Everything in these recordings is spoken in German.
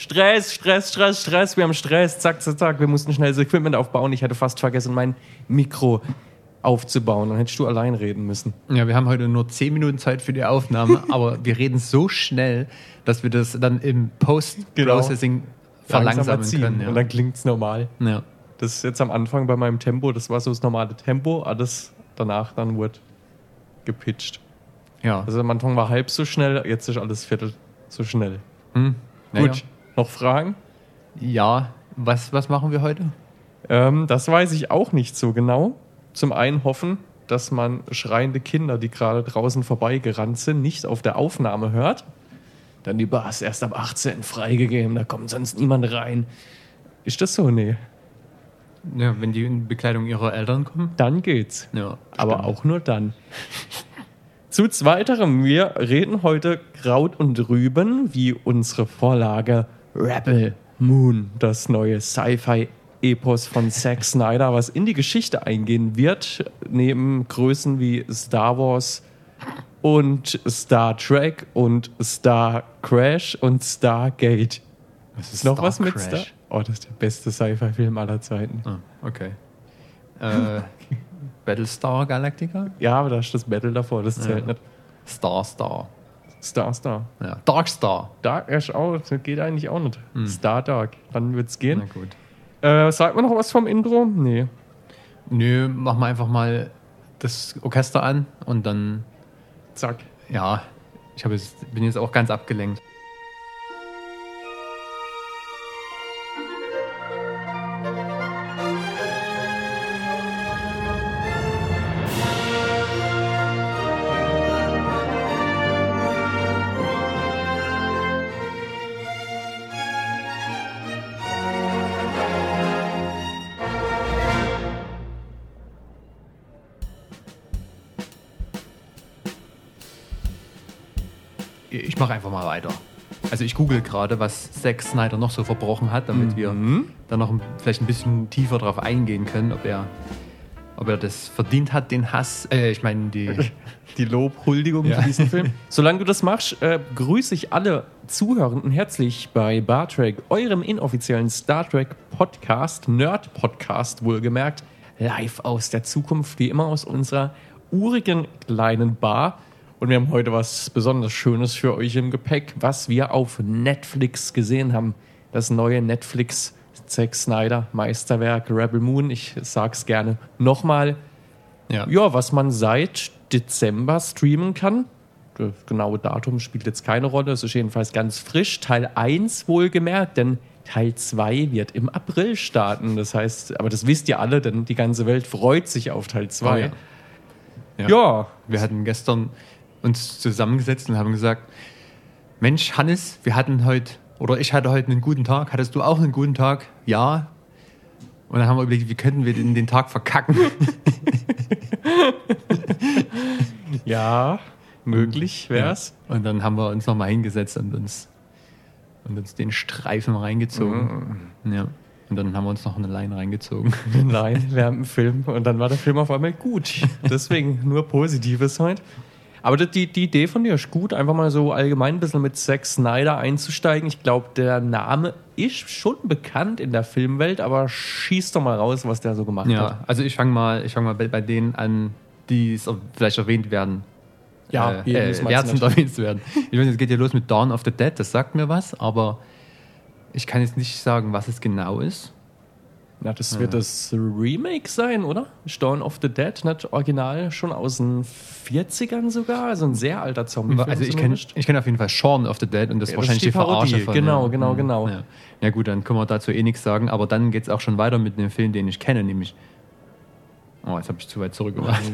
Stress, Stress, Stress, Stress, wir haben Stress, zack, zack, zack. Wir mussten schnell das Equipment aufbauen. Ich hatte fast vergessen, mein Mikro aufzubauen. Dann hättest du allein reden müssen. Ja, wir haben heute nur 10 Minuten Zeit für die Aufnahme, aber wir reden so schnell, dass wir das dann im Post-Processing verlangsamen ziehen. können. Ja. Und dann klingt es normal. ja. Das ist jetzt am Anfang bei meinem Tempo, das war so das normale Tempo, alles danach dann wurde gepitcht. ja. Also am Anfang war halb so schnell, jetzt ist alles viertel so schnell. Hm. Ja, Gut, noch Fragen? Ja, was, was machen wir heute? Ähm, das weiß ich auch nicht so genau. Zum einen hoffen, dass man schreiende Kinder, die gerade draußen vorbeigerannt sind, nicht auf der Aufnahme hört. Dann die Bar ist erst ab 18 freigegeben, da kommt sonst niemand rein. Ist das so? Nee. Ja, wenn die in Bekleidung ihrer Eltern kommen. Dann geht's. Ja, Aber stimmt. auch nur dann. Zu zweiterem, wir reden heute Kraut und Rüben, wie unsere Vorlage Rebel Moon, das neue Sci-Fi-Epos von Zack Snyder, was in die Geschichte eingehen wird, neben Größen wie Star Wars und Star Trek und Star Crash und Stargate. Was Ist noch was mit Crash? Star? Oh, das ist der beste Sci-Fi-Film aller Zeiten. Ah, okay. Äh, Battlestar Galactica? Ja, aber da ist das Battle davor, das zählt Ja. nicht. Star Star. Star Star. Ja. Dark Star. Dark Ash auch, das geht eigentlich auch nicht. Star Dark, wann wird's Hm. Na gehen? gut. Äh, sagt man noch was vom Intro? Nee. Nö, machen wir einfach mal das Orchester an und dann, Zack. ja, ich jetzt, bin jetzt auch ganz abgelenkt. Ich mache einfach mal weiter. Also ich google gerade, was Zack Snyder noch so verbrochen hat, damit wir da noch vielleicht ein bisschen tiefer drauf eingehen können, ob er, ob er das verdient hat, den Hass. Äh, ich meine, die. Die Lobhuldigung Ja. für diesen Film. Solange du das machst, äh, grüße ich alle Zuhörenden herzlich bei Bar Trek, eurem inoffiziellen Star Trek Podcast, Nerd Podcast wohlgemerkt, live aus der Zukunft, wie immer aus unserer urigen kleinen Bar. Und wir haben heute was besonders Schönes für euch im Gepäck, was wir auf Netflix gesehen haben. Das neue Netflix Zack Snyder Meisterwerk Rebel Moon. Ich sag's gerne nochmal. Ja. Ja, was man seit Dezember streamen kann. Das genaue Datum spielt jetzt keine Rolle. Es ist jedenfalls ganz frisch. Teil 1 wohlgemerkt, denn Teil 2 wird im April starten. Das heißt, aber das wisst ihr alle, denn die ganze Welt freut sich auf Teil 2. Oh ja. ja. Ja. Wir hatten gestern uns zusammengesetzt und haben gesagt, Mensch, Hannes, wir hatten heute, oder ich hatte heute einen guten Tag. Hattest du auch einen guten Tag? Ja. Und dann haben wir überlegt, wie könnten wir den, den Tag verkacken? ja, möglich wär's. Und dann haben wir uns nochmal hingesetzt und uns, und uns den Streifen reingezogen. Ja. Und dann haben wir uns noch eine Line reingezogen. Nein, wir haben einen Film und dann war der Film auf einmal gut. Deswegen nur Positives heute. Aber die, die Idee von dir ist gut, einfach mal so allgemein ein bisschen mit Zack Snyder einzusteigen. Ich glaube, der Name ist schon bekannt in der Filmwelt, aber schieß doch mal raus, was der so gemacht hat. Ja, also ich fange mal, ich fang mal bei, bei denen an, die es vielleicht erwähnt werden. Ja, äh, äh, erwähnt zu werden. Ich weiß, es geht ja los mit Dawn of the Dead, das sagt mir was, aber ich kann jetzt nicht sagen, was es genau ist. Na, das wird das Remake sein, oder? Dawn of the Dead, nicht original, schon aus den 40ern sogar, also ein sehr alter Zombie. Also ich kenne ich kenn auf jeden Fall Shaun of the Dead und das ist Ja, das wahrscheinlich ist die die Verarsche von. Genau, genau, genau. Ja. ja gut, dann können wir dazu eh nichts sagen, aber dann geht es auch schon weiter mit einem Film, den ich kenne, nämlich Oh, jetzt habe ich zu weit zurück gemacht.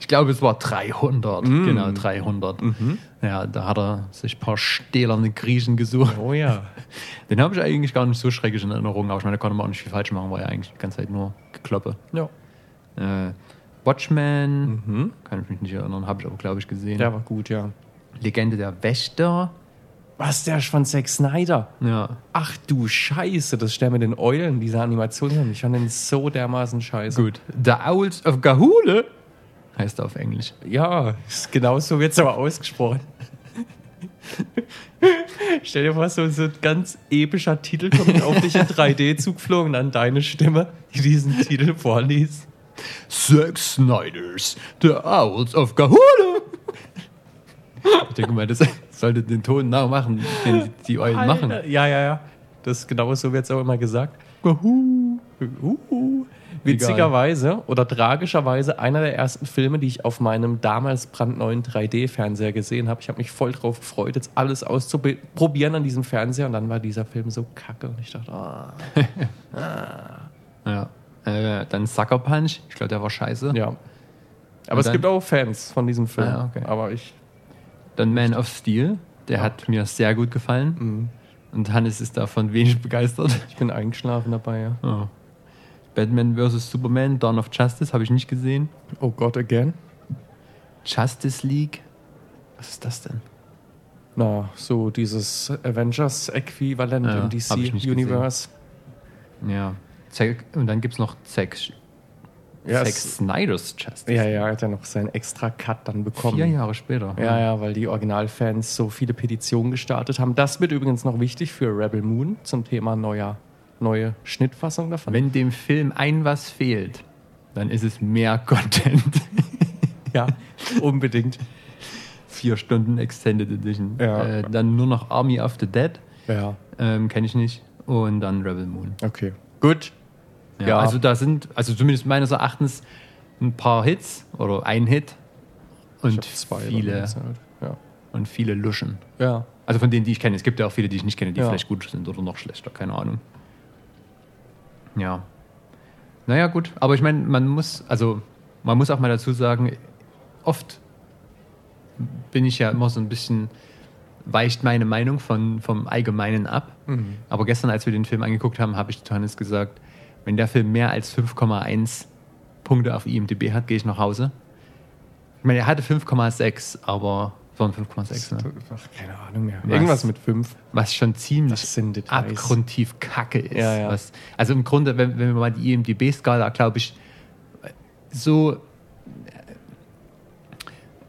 Ich glaube, es war 300. Mm. Genau, 300. Mhm. Ja, da hat er sich ein paar stählerne Griechen gesucht. Oh ja. Den habe ich eigentlich gar nicht so schrecklich in Erinnerung, aber ich meine, da konnte man auch nicht viel falsch machen, war ja eigentlich die ganze Zeit nur Gekloppe. ja. Äh, Watchmen, Mhm. kann ich mich nicht erinnern, habe ich aber, glaube ich, gesehen. Der war gut, ja. Legende der Wächter. Was, der ist von Zack Snyder? Ja. Ach du Scheiße, das Stern mit den Eulen, diese Animation, ich fand den so dermaßen scheiße. Gut. The Owls of Gahule heißt er auf Englisch. Ja, ist genau so wird es aber ausgesprochen. Stell dir vor, so, so ein ganz epischer Titel kommt auf dich in 3D zugeflogen dann deine Stimme, die diesen Titel vorliest. Zack Snyders, The Owls of Kahuna. Ich denke mal, das sollte den Ton nachmachen, den die Eulen machen. Alter. Ja, ja, ja. Das genau so wird es auch immer gesagt. Uhu. Uhu. Witzigerweise oder tragischerweise einer der ersten Filme, die ich auf meinem damals brandneuen 3D-Fernseher gesehen habe. Ich habe mich voll drauf gefreut, jetzt alles auszuprobieren an diesem Fernseher und dann war dieser Film so kacke und ich dachte, ah. Ja. Äh, dann Sucker Punch, ich glaube, der war scheiße. ja. Aber Und es gibt auch Fans von diesem Film. Ah, okay. Aber ich, Dann Man of Steel, der hat mir sehr gut gefallen. Mhm. Und Hannes ist davon wenig begeistert. ich bin eingeschlafen dabei, ja. Oh. Batman vs. Superman, Dawn of Justice, habe ich nicht gesehen. Oh Gott, again? Justice League. Was ist das denn? Na, so dieses Avengers-Äquivalent Ja, im DC-Universe. Ja. Und dann gibt es noch Zack, Ja, Zack Snyder's Justice. Ja, ja, hat er noch seinen extra Cut dann bekommen. Vier Jahre später. Ja, ja, weil die Originalfans so viele Petitionen gestartet haben. Das wird übrigens noch wichtig für Rebel Moon zum Thema neuer, neue Schnittfassung davon. Wenn dem Film ein was fehlt, dann ist es mehr Content. ja, unbedingt. Vier Stunden Extended Edition. Ja. Äh, dann nur noch Army of the Dead. Ja, Ähm, Kenne ich nicht. Und dann Rebel Moon. okay. Gut. Ja. Also da sind, also zumindest meines Erachtens, ein paar Hits oder ein Hit und viele so. Ja. und viele Luschen. ja. Also von denen, die ich kenne. Es gibt ja auch viele, die ich nicht kenne, die Ja. vielleicht gut sind oder noch schlechter, keine Ahnung. Ja. Naja, gut. Aber ich meine, man muss, also man muss auch mal dazu sagen, oft bin ich ja immer so ein bisschen, weicht meine Meinung von, vom Allgemeinen ab. Mhm. Aber gestern, als wir den Film angeguckt haben, habe ich zu Hannes gesagt, wenn der Film mehr als 5,1 Punkte auf IMDb hat, gehe ich nach Hause. Ich meine, er hatte 5,6, aber so ein 5,6, ne? Keine Ahnung mehr. Was? Irgendwas mit fünf. was schon ziemlich abgrundtief kacke ist. Ja, ja. Was, also im Grunde, wenn, wenn wir mal die IMDB-Skala, glaube ich, so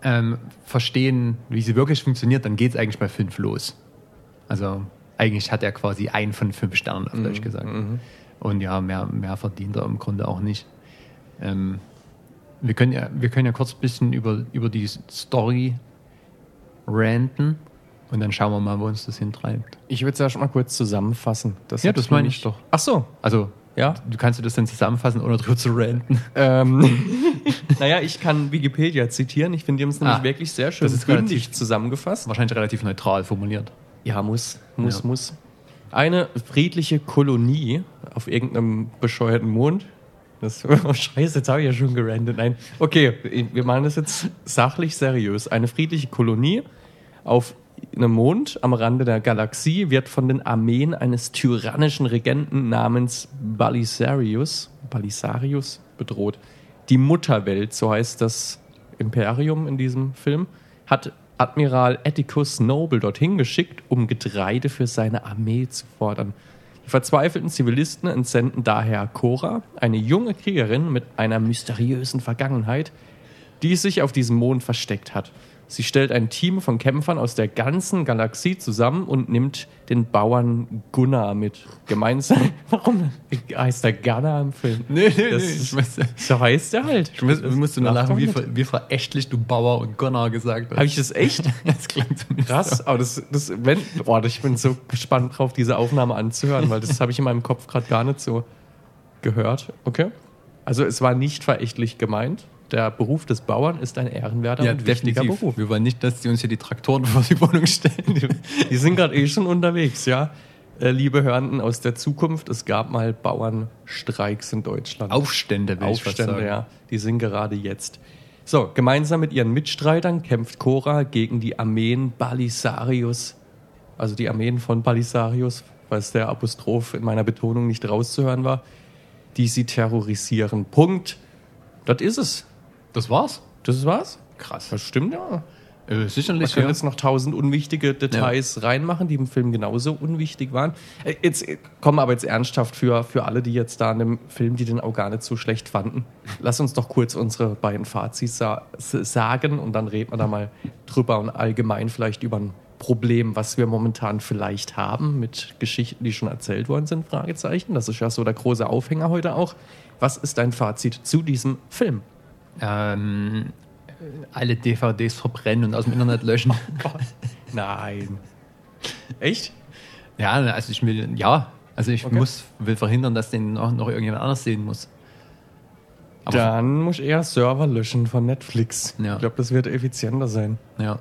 ähm, verstehen, wie sie wirklich funktioniert, dann geht es eigentlich bei fünf los. Also eigentlich hat er quasi einen von fünf Sternen, auf Deutsch gesagt. Und ja, mehr, mehr verdient er im Grunde auch nicht. Ähm, wir, können ja, wir können ja kurz ein bisschen über, über die Story ranten und dann schauen wir mal, wo uns das hintreibt. Ich würde es erst mal kurz zusammenfassen. Das Ja, das meine ich doch. Ach so. Also, Ja. du kannst du das dann zusammenfassen, ohne drüber zu ranten. Ähm, naja, ich kann Wikipedia zitieren. Ich finde, die haben es nämlich Ah, wirklich sehr schön das ist gründlich relativ- zusammengefasst. Wahrscheinlich relativ neutral formuliert. Ja, muss, muss, Ja. muss. Eine friedliche Kolonie auf irgendeinem bescheuerten Mond. Das, oh Scheiße, jetzt habe ich ja schon gerandet. Nein. Okay, wir machen das jetzt sachlich seriös. Eine friedliche Kolonie auf einem Mond am Rande der Galaxie wird von den Armeen eines tyrannischen Regenten namens Balisarius, Balisarius bedroht. Die Mutterwelt, so heißt das Imperium in diesem Film, hat Admiral Atticus Noble dorthin geschickt, um Getreide für seine Armee zu fordern. Die verzweifelten Zivilisten entsenden daher Cora, eine junge Kriegerin mit einer mysteriösen Vergangenheit, die sich auf diesem Mond versteckt hat. Sie stellt ein Team von Kämpfern aus der ganzen Galaxie zusammen und nimmt den Bauern Gunnar mit. Gemeinsam. Warum heißt der Gunnar im Film? Nee, nee, Das nee. ist- Ich weiß, So heißt der halt. ich muss, ich musste nur Lach lachen, wie, ver, wie verächtlich du Bauer und Gunnar gesagt hast. Habe ich das echt? das zumindest Krass, aber das, das wenn, boah, ich bin so gespannt drauf, diese Aufnahme anzuhören, weil das habe ich in meinem Kopf gerade gar nicht so gehört. Okay. Also es war nicht verächtlich gemeint. Der Beruf des Bauern ist ein ehrenwerter Ja, und wichtiger definitiv. Beruf. Wir wollen nicht, dass die uns hier die Traktoren vor die Wohnung stellen. Die sind gerade eh schon unterwegs, ja. Äh, liebe Hörenden aus der Zukunft, es gab mal Bauernstreiks in Deutschland. Aufstände, will Aufstände, ja. Die sind gerade jetzt. So, gemeinsam mit ihren Mitstreitern kämpft Cora gegen die Armeen Balisarius. Also die Armeen von Balisarius, falls der Apostroph in meiner Betonung nicht rauszuhören war, die sie terrorisieren. Punkt. Das ist es. Das war's? Das war's. Krass. Das stimmt, ja. Äh, sicherlich, könnte ja. jetzt noch tausend unwichtige Details reinmachen, die im Film genauso unwichtig waren. Äh, Jetzt äh, kommen wir aber jetzt ernsthaft für, für alle, die jetzt da in dem Film, die den auch gar nicht so schlecht fanden. Lass uns doch kurz unsere beiden Fazits sa sagen und dann reden wir da mal drüber und allgemein vielleicht über den Problem, was wir momentan vielleicht haben mit Geschichten, die schon erzählt worden sind? Fragezeichen. Das ist ja so der große Aufhänger heute auch. Was ist dein Fazit zu diesem Film? Ähm, alle DVDs verbrennen und aus dem Internet löschen. Nein. Echt? Ja, also ich will, ja, also ich Okay. muss, will verhindern, dass den noch, noch irgendjemand anders sehen muss. Aber- Dann muss ich eher Server löschen von Netflix. Ja. Ich glaube, das wird effizienter sein. Ja.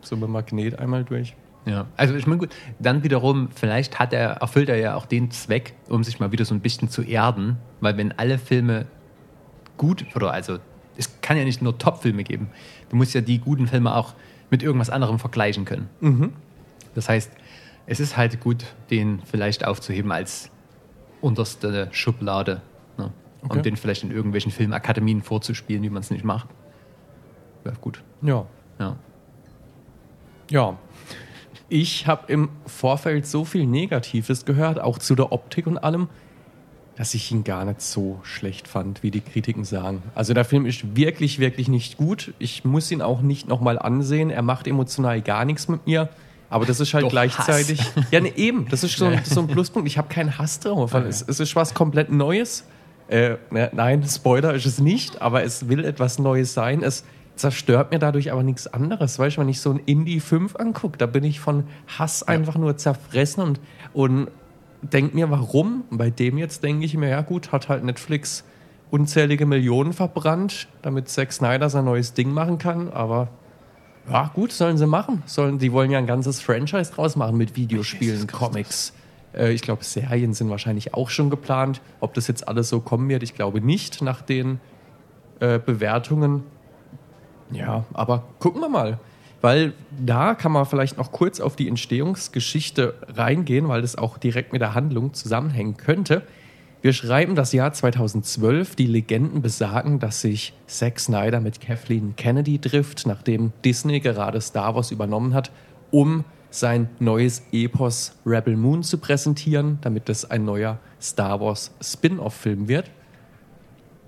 So mit Magnet einmal durch. Ja, also ich meine gut, dann wiederum, vielleicht hat er, erfüllt er ja auch den Zweck, um sich mal wieder so ein bisschen zu erden, weil wenn alle Filme gut, oder also es kann ja nicht nur Top-Filme geben, du musst ja die guten Filme auch mit irgendwas anderem vergleichen können. Das heißt, es ist halt gut, den vielleicht aufzuheben als unterste Schublade, ne? Okay. um den vielleicht in irgendwelchen Filmakademien vorzuspielen, wie man es nicht macht. Wäre gut, Ja. ja. Ja. Ich habe im Vorfeld so viel Negatives gehört, auch zu der Optik und allem, dass ich ihn gar nicht so schlecht fand, wie die Kritiken sagen. Also der Film ist wirklich, wirklich nicht gut. Ich muss ihn auch nicht nochmal ansehen. Er macht emotional gar nichts mit mir. Aber das ist halt Doch, gleichzeitig. Ja, ne, eben. Das ist so, ein- so ein Pluspunkt. Ich habe keinen Hass drauf, weil es, es ist was komplett Neues. Äh, ne, nein, Spoiler ist es nicht, aber es will etwas Neues sein. Es zerstört mir dadurch aber nichts anderes. Weißt du, wenn ich so ein Indie 5 angucke, da bin ich von Hass einfach nur zerfressen und, und denke mir, warum? Bei dem jetzt denke ich mir, ja gut, hat halt Netflix unzählige Millionen verbrannt, damit Zack Snyder sein neues Ding machen kann, aber ja, gut, sollen sie machen. Sollen, die wollen ja ein ganzes Franchise draus machen mit Videospielen, Comics. Äh, ich glaube, Serien sind wahrscheinlich auch schon geplant. Ob das jetzt alles so kommen wird, ich glaube nicht nach den äh, Bewertungen. Ja, aber gucken wir mal. Weil da kann man vielleicht noch kurz auf die Entstehungsgeschichte reingehen, weil das auch direkt mit der Handlung zusammenhängen könnte. Wir schreiben das Jahr 2012. Die Legenden besagen, dass sich Zack Snyder mit Kathleen Kennedy trifft, nachdem Disney gerade Star Wars übernommen hat, um sein neues Epos Rebel Moon zu präsentieren, damit es ein neuer Star Wars Spin-off-Film wird.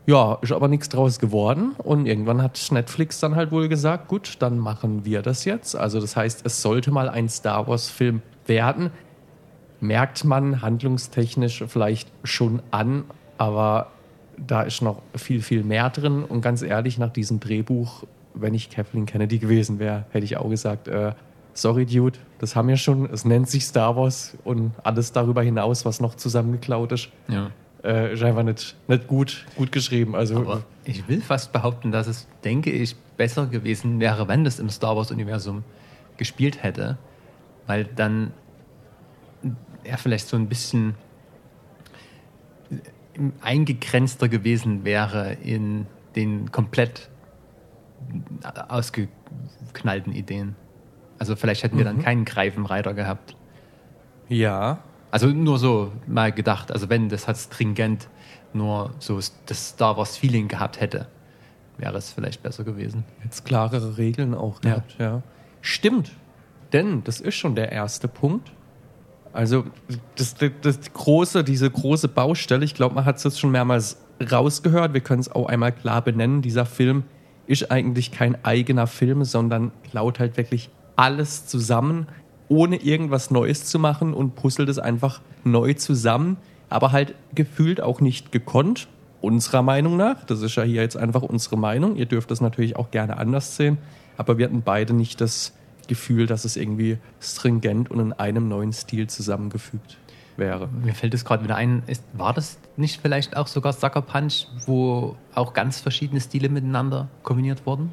Ja, ist aber nichts draus geworden. Und irgendwann hat Netflix dann halt wohl gesagt, gut, dann machen wir das jetzt. Also das heißt, es sollte mal ein Star Wars-Film werden. Merkt man handlungstechnisch vielleicht schon an, aber da ist noch viel, viel mehr drin. Und ganz ehrlich, nach diesem Drehbuch, wenn ich Kathleen Kennedy gewesen wäre, hätte ich auch gesagt, äh, sorry Dude, das haben wir schon. Es nennt sich Star Wars und alles darüber hinaus, was noch zusammengeklaut ist ja. Äh, ist einfach nicht, nicht gut, gut geschrieben. Also Aber ich will fast behaupten, dass es, denke ich, besser gewesen wäre, wenn das im Star Wars-Universum gespielt hätte, weil dann er vielleicht so ein bisschen eingegrenzter gewesen wäre in den komplett ausgeknallten Ideen. Also vielleicht hätten wir dann keinen Greifenreiter gehabt. ja, Also nur so mal gedacht, also wenn das halt stringent nur so das Star Wars Feeling gehabt hätte, wäre es vielleicht besser gewesen. jetzt klarere Regeln auch Ja. gehabt. Ja. Stimmt, denn das ist schon der erste Punkt. Also das, das, das große, diese große Baustelle, ich glaube, man hat es jetzt schon mehrmals rausgehört, wir können es auch einmal klar benennen, dieser Film ist eigentlich kein eigener Film, sondern klaut halt wirklich alles zusammen, ohne irgendwas Neues zu machen und puzzelt es einfach neu zusammen, aber halt gefühlt auch nicht gekonnt, unserer Meinung nach. Das ist ja hier jetzt einfach unsere Meinung. Ihr dürft das natürlich auch gerne anders sehen, aber wir hatten beide nicht das Gefühl, dass es irgendwie stringent und in einem neuen Stil zusammengefügt wäre. Mir fällt es gerade wieder ein, ist, war das nicht vielleicht auch sogar Sucker Punch, wo auch ganz verschiedene Stile miteinander kombiniert wurden?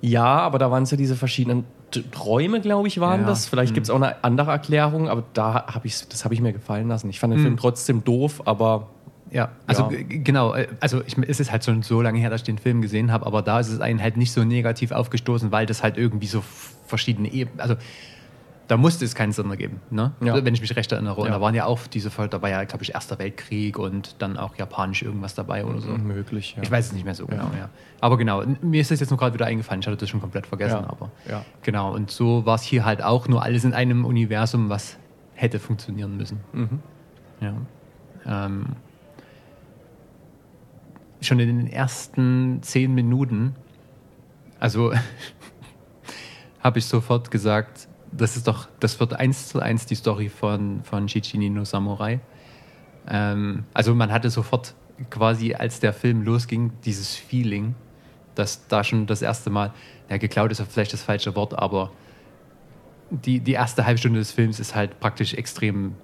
Ja, aber da waren es ja diese verschiedenen Träume, glaube ich, waren Ja. das. Vielleicht gibt es auch eine andere Erklärung, aber da habe ich das habe ich mir gefallen lassen. Ich fand den Film trotzdem doof, aber Ja, also Ja. genau, äh, also ich, es ist halt schon so lange her, dass ich den Film gesehen habe, aber da ist es einen halt nicht so negativ aufgestoßen, weil das halt irgendwie so verschiedene Ebenen, also da musste es keinen Sinn ergeben, ne? Ja. wenn ich mich recht erinnere. Und Ja. da waren ja auch diese, Vol- da war ja, glaube ich, Erster Weltkrieg und dann auch japanisch irgendwas dabei oder so. möglich. Ja. Ich weiß es nicht mehr so genau, ja. Aber genau, mir ist das jetzt nur gerade wieder eingefallen, ich hatte das schon komplett vergessen, aber Ja. genau, und so war es hier halt auch nur alles in einem Universum, was hätte funktionieren müssen. Mhm. Ja. Ähm, schon in den ersten zehn Minuten, also habe ich sofort gesagt, das ist doch, das wird eins zu eins die Story von, von Shichini no Samurai. Ähm, also man hatte sofort quasi, als der Film losging, dieses Feeling, dass da schon das erste Mal, ja, geklaut ist vielleicht das falsche Wort, aber die, die erste halbe Stunde des Films ist halt praktisch extrem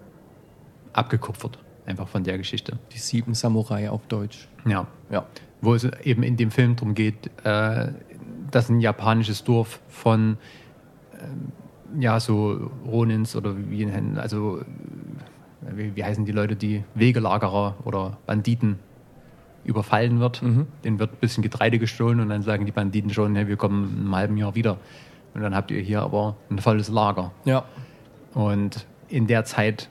abgekupfert, einfach von der Geschichte. Die sieben Samurai auf Deutsch. Ja. Ja. Wo es eben in dem Film darum geht, äh, dass ein japanisches Dorf von ähm, ja, so Ronins oder wie, also äh, wie, wie heißen die Leute, die Wegelagerer oder Banditen überfallen wird. Mhm. Denen wird ein bisschen Getreide gestohlen und dann sagen die Banditen schon, hey, wir kommen in einem halben Jahr wieder. Und dann habt ihr hier aber ein volles Lager. Ja. Und in der Zeit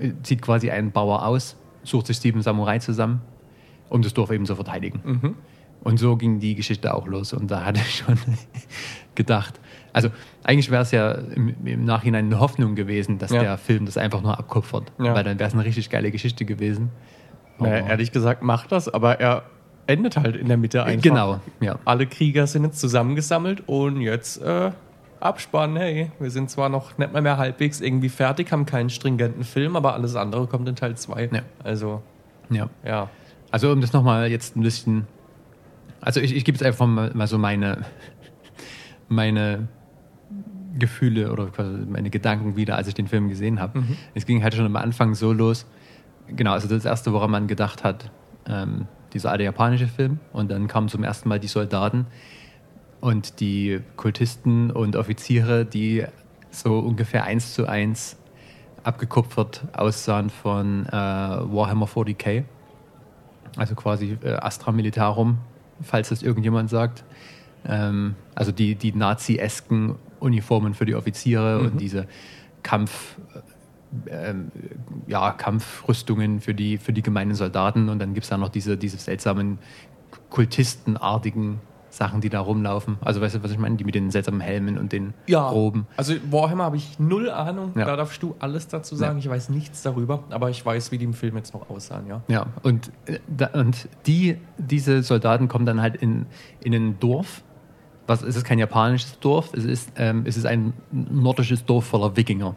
äh, zieht quasi ein Bauer aus, sucht sich sieben Samurai zusammen, um das Dorf eben zu verteidigen. Mhm. Und so ging die Geschichte auch los. Und da hatte ich schon gedacht, also eigentlich wäre es ja im, im Nachhinein eine Hoffnung gewesen, dass Ja. der Film das einfach nur abkupfert. Ja. Weil dann wäre es eine richtig geile Geschichte gewesen. Naja, ehrlich gesagt macht das, aber er endet halt in der Mitte einfach. Genau, ja. Alle Krieger sind jetzt zusammengesammelt und jetzt äh, Abspann. Hey, wir sind zwar noch nicht mal mehr halbwegs irgendwie fertig, haben keinen stringenten Film, aber alles andere kommt in Teil 2. Ja. Also, ja. ja. Also um das nochmal jetzt ein bisschen, also ich, ich gebe jetzt einfach mal, mal so meine, meine Gefühle oder meine Gedanken wieder, als ich den Film gesehen habe. Es ging halt schon am Anfang so los, genau, also das erste, woran man gedacht hat, ähm, dieser alte japanische Film und dann kamen zum ersten Mal die Soldaten und die Kultisten und Offiziere, die so ungefähr eins zu eins abgekupfert aussahen von äh, Warhammer 40k. Also quasi äh, Astra Militarum, falls das irgendjemand sagt. Ähm, also die, die Nazi-esken Uniformen für die Offiziere und diese Kampf, äh, ähm, ja, Kampfrüstungen für die, für die gemeinen Soldaten. Und dann gibt es da noch diese, diese seltsamen kultistenartigen Sachen, die da rumlaufen. Also weißt du, was ich meine? Die mit den seltsamen Helmen und den Roben. Also Warhammer habe ich null Ahnung. Ja. Da darfst du alles dazu sagen. Ja. Ich weiß nichts darüber, aber ich weiß, wie die im Film jetzt noch aussahen, ja. Ja, und, äh, und die, diese Soldaten kommen dann halt in, in ein Dorf. Was, es ist kein japanisches Dorf, es ist, ähm, es ist ein nordisches Dorf voller Wikinger.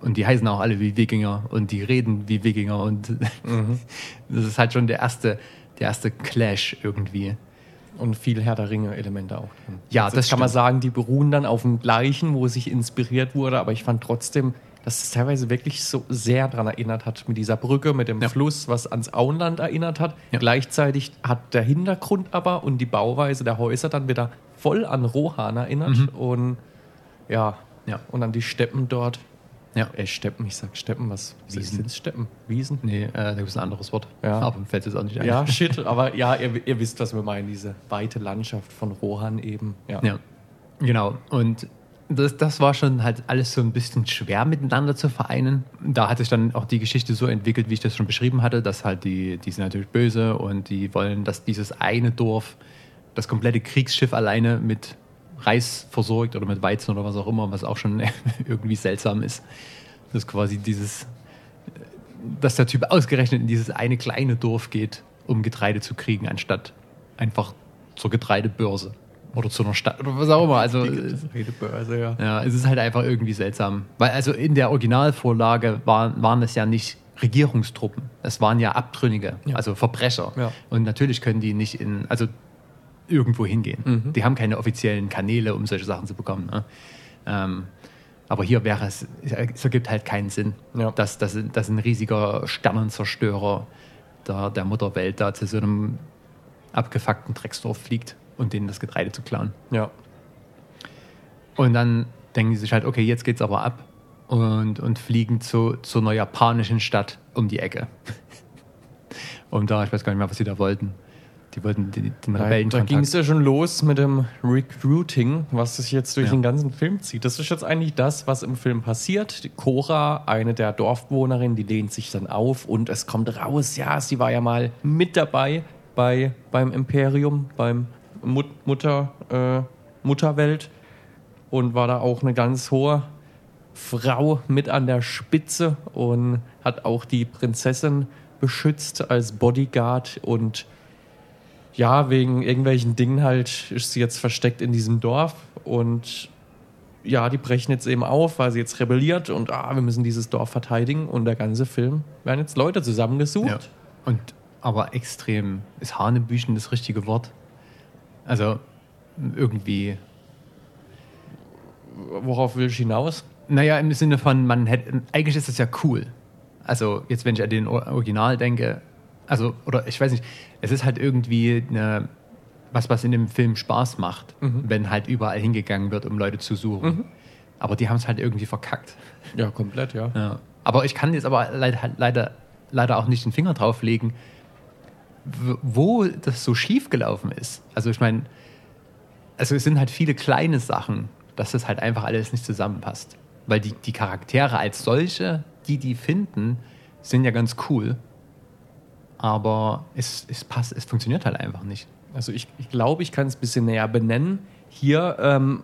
Und die heißen auch alle wie Wikinger und die reden wie Wikinger. Und das ist halt schon der erste, der erste Clash irgendwie. Und viel Herr der Ringe-Elemente auch drin. Ja, also das kann man stimmt. sagen, die beruhen dann auf dem gleichen, wo sich inspiriert wurde, aber ich fand trotzdem, dass es teilweise wirklich so sehr daran erinnert hat, mit dieser Brücke, mit dem Ja. Fluss, was ans Auenland erinnert hat. Ja. Gleichzeitig hat der Hintergrund aber und die Bauweise der Häuser dann wieder voll an Rohan erinnert und ja, Ja. und an die Steppen dort. Ja. Äh, Steppen, ich sag Steppen, was Wiesen. sind Steppen? Wiesen? Nee, äh, da gibt es ein anderes Wort. Ja. Aber mir fällt es auch nicht ein. Ja, shit, aber ja, ihr, ihr wisst, was wir meinen, diese weite Landschaft von Rohan eben. Ja. Ja, genau. Und das, das war schon halt alles so ein bisschen schwer miteinander zu vereinen. Da hat sich dann auch die Geschichte so entwickelt, wie ich das schon beschrieben hatte, dass halt die, die sind natürlich böse und die wollen, dass dieses eine Dorf das komplette Kriegsschiff alleine mit Reis versorgt oder mit Weizen oder was auch immer, was auch schon irgendwie seltsam ist. Das ist quasi dieses, dass der Typ ausgerechnet in dieses eine kleine Dorf geht, um Getreide zu kriegen, anstatt einfach zur Getreidebörse oder zu einer Stadt oder was auch immer. Also Redebörse, ja. ja, es ist halt einfach irgendwie seltsam. Weil also in der Originalvorlage waren, waren es ja nicht Regierungstruppen. Es waren ja Abtrünnige, Ja. also Verbrecher. Ja. Und natürlich können die nicht in, also irgendwo hingehen. Mhm. Die haben keine offiziellen Kanäle, um solche Sachen zu bekommen. Ne? Ähm, aber hier wäre es, es ergibt halt keinen Sinn, Ja. dass, dass, dass ein riesiger Sternenzerstörer der, der Mutterwelt da zu so einem abgefuckten Drecksdorf fliegt und denen das Getreide zu klauen. Ja. Und dann denken sie sich halt, okay, jetzt geht's aber ab und, und fliegen zu, zu einer japanischen Stadt um die Ecke. Und da, ich weiß gar nicht mehr, was sie da wollten. Die wollten die, den Da, da ging es ja schon los mit dem Recruiting, was sich jetzt durch Ja. den ganzen Film zieht. Das ist jetzt eigentlich das, was im Film passiert. Cora, eine der Dorfbewohnerinnen, die lehnt sich dann auf und es kommt raus, ja, sie war ja mal mit dabei bei, beim Imperium, beim Mut, Mutter, äh, Mutterwelt und war da auch eine ganz hohe Frau mit an der Spitze und hat auch die Prinzessin beschützt als Bodyguard und ja, wegen irgendwelchen Dingen halt ist sie jetzt versteckt in diesem Dorf und ja, die brechen jetzt eben auf, weil sie jetzt rebelliert und ah, wir müssen dieses Dorf verteidigen und der ganze Film werden jetzt Leute zusammengesucht. Ja. Und aber extrem, ist Hanebüchen das richtige Wort? Also irgendwie. Worauf will ich hinaus? Naja, im Sinne von, man hätte, eigentlich ist das ja cool. Also jetzt, wenn ich an den Original denke, also, oder ich weiß nicht, es ist halt irgendwie eine, was, was in dem Film Spaß macht, Mhm. wenn halt überall hingegangen wird, um Leute zu suchen. Aber die haben es halt irgendwie verkackt. Ja, komplett, ja. Ja. Aber ich kann jetzt aber leider, leider, leider auch nicht den Finger drauf legen, wo das so schief gelaufen ist. Also ich meine, also es sind halt viele kleine Sachen, dass das halt einfach alles nicht zusammenpasst. Weil die, die Charaktere als solche, die die finden, sind ja ganz cool. Aber es, es passt, es funktioniert halt einfach nicht. Also ich, ich glaube, ich kann es ein bisschen näher benennen. Hier ähm,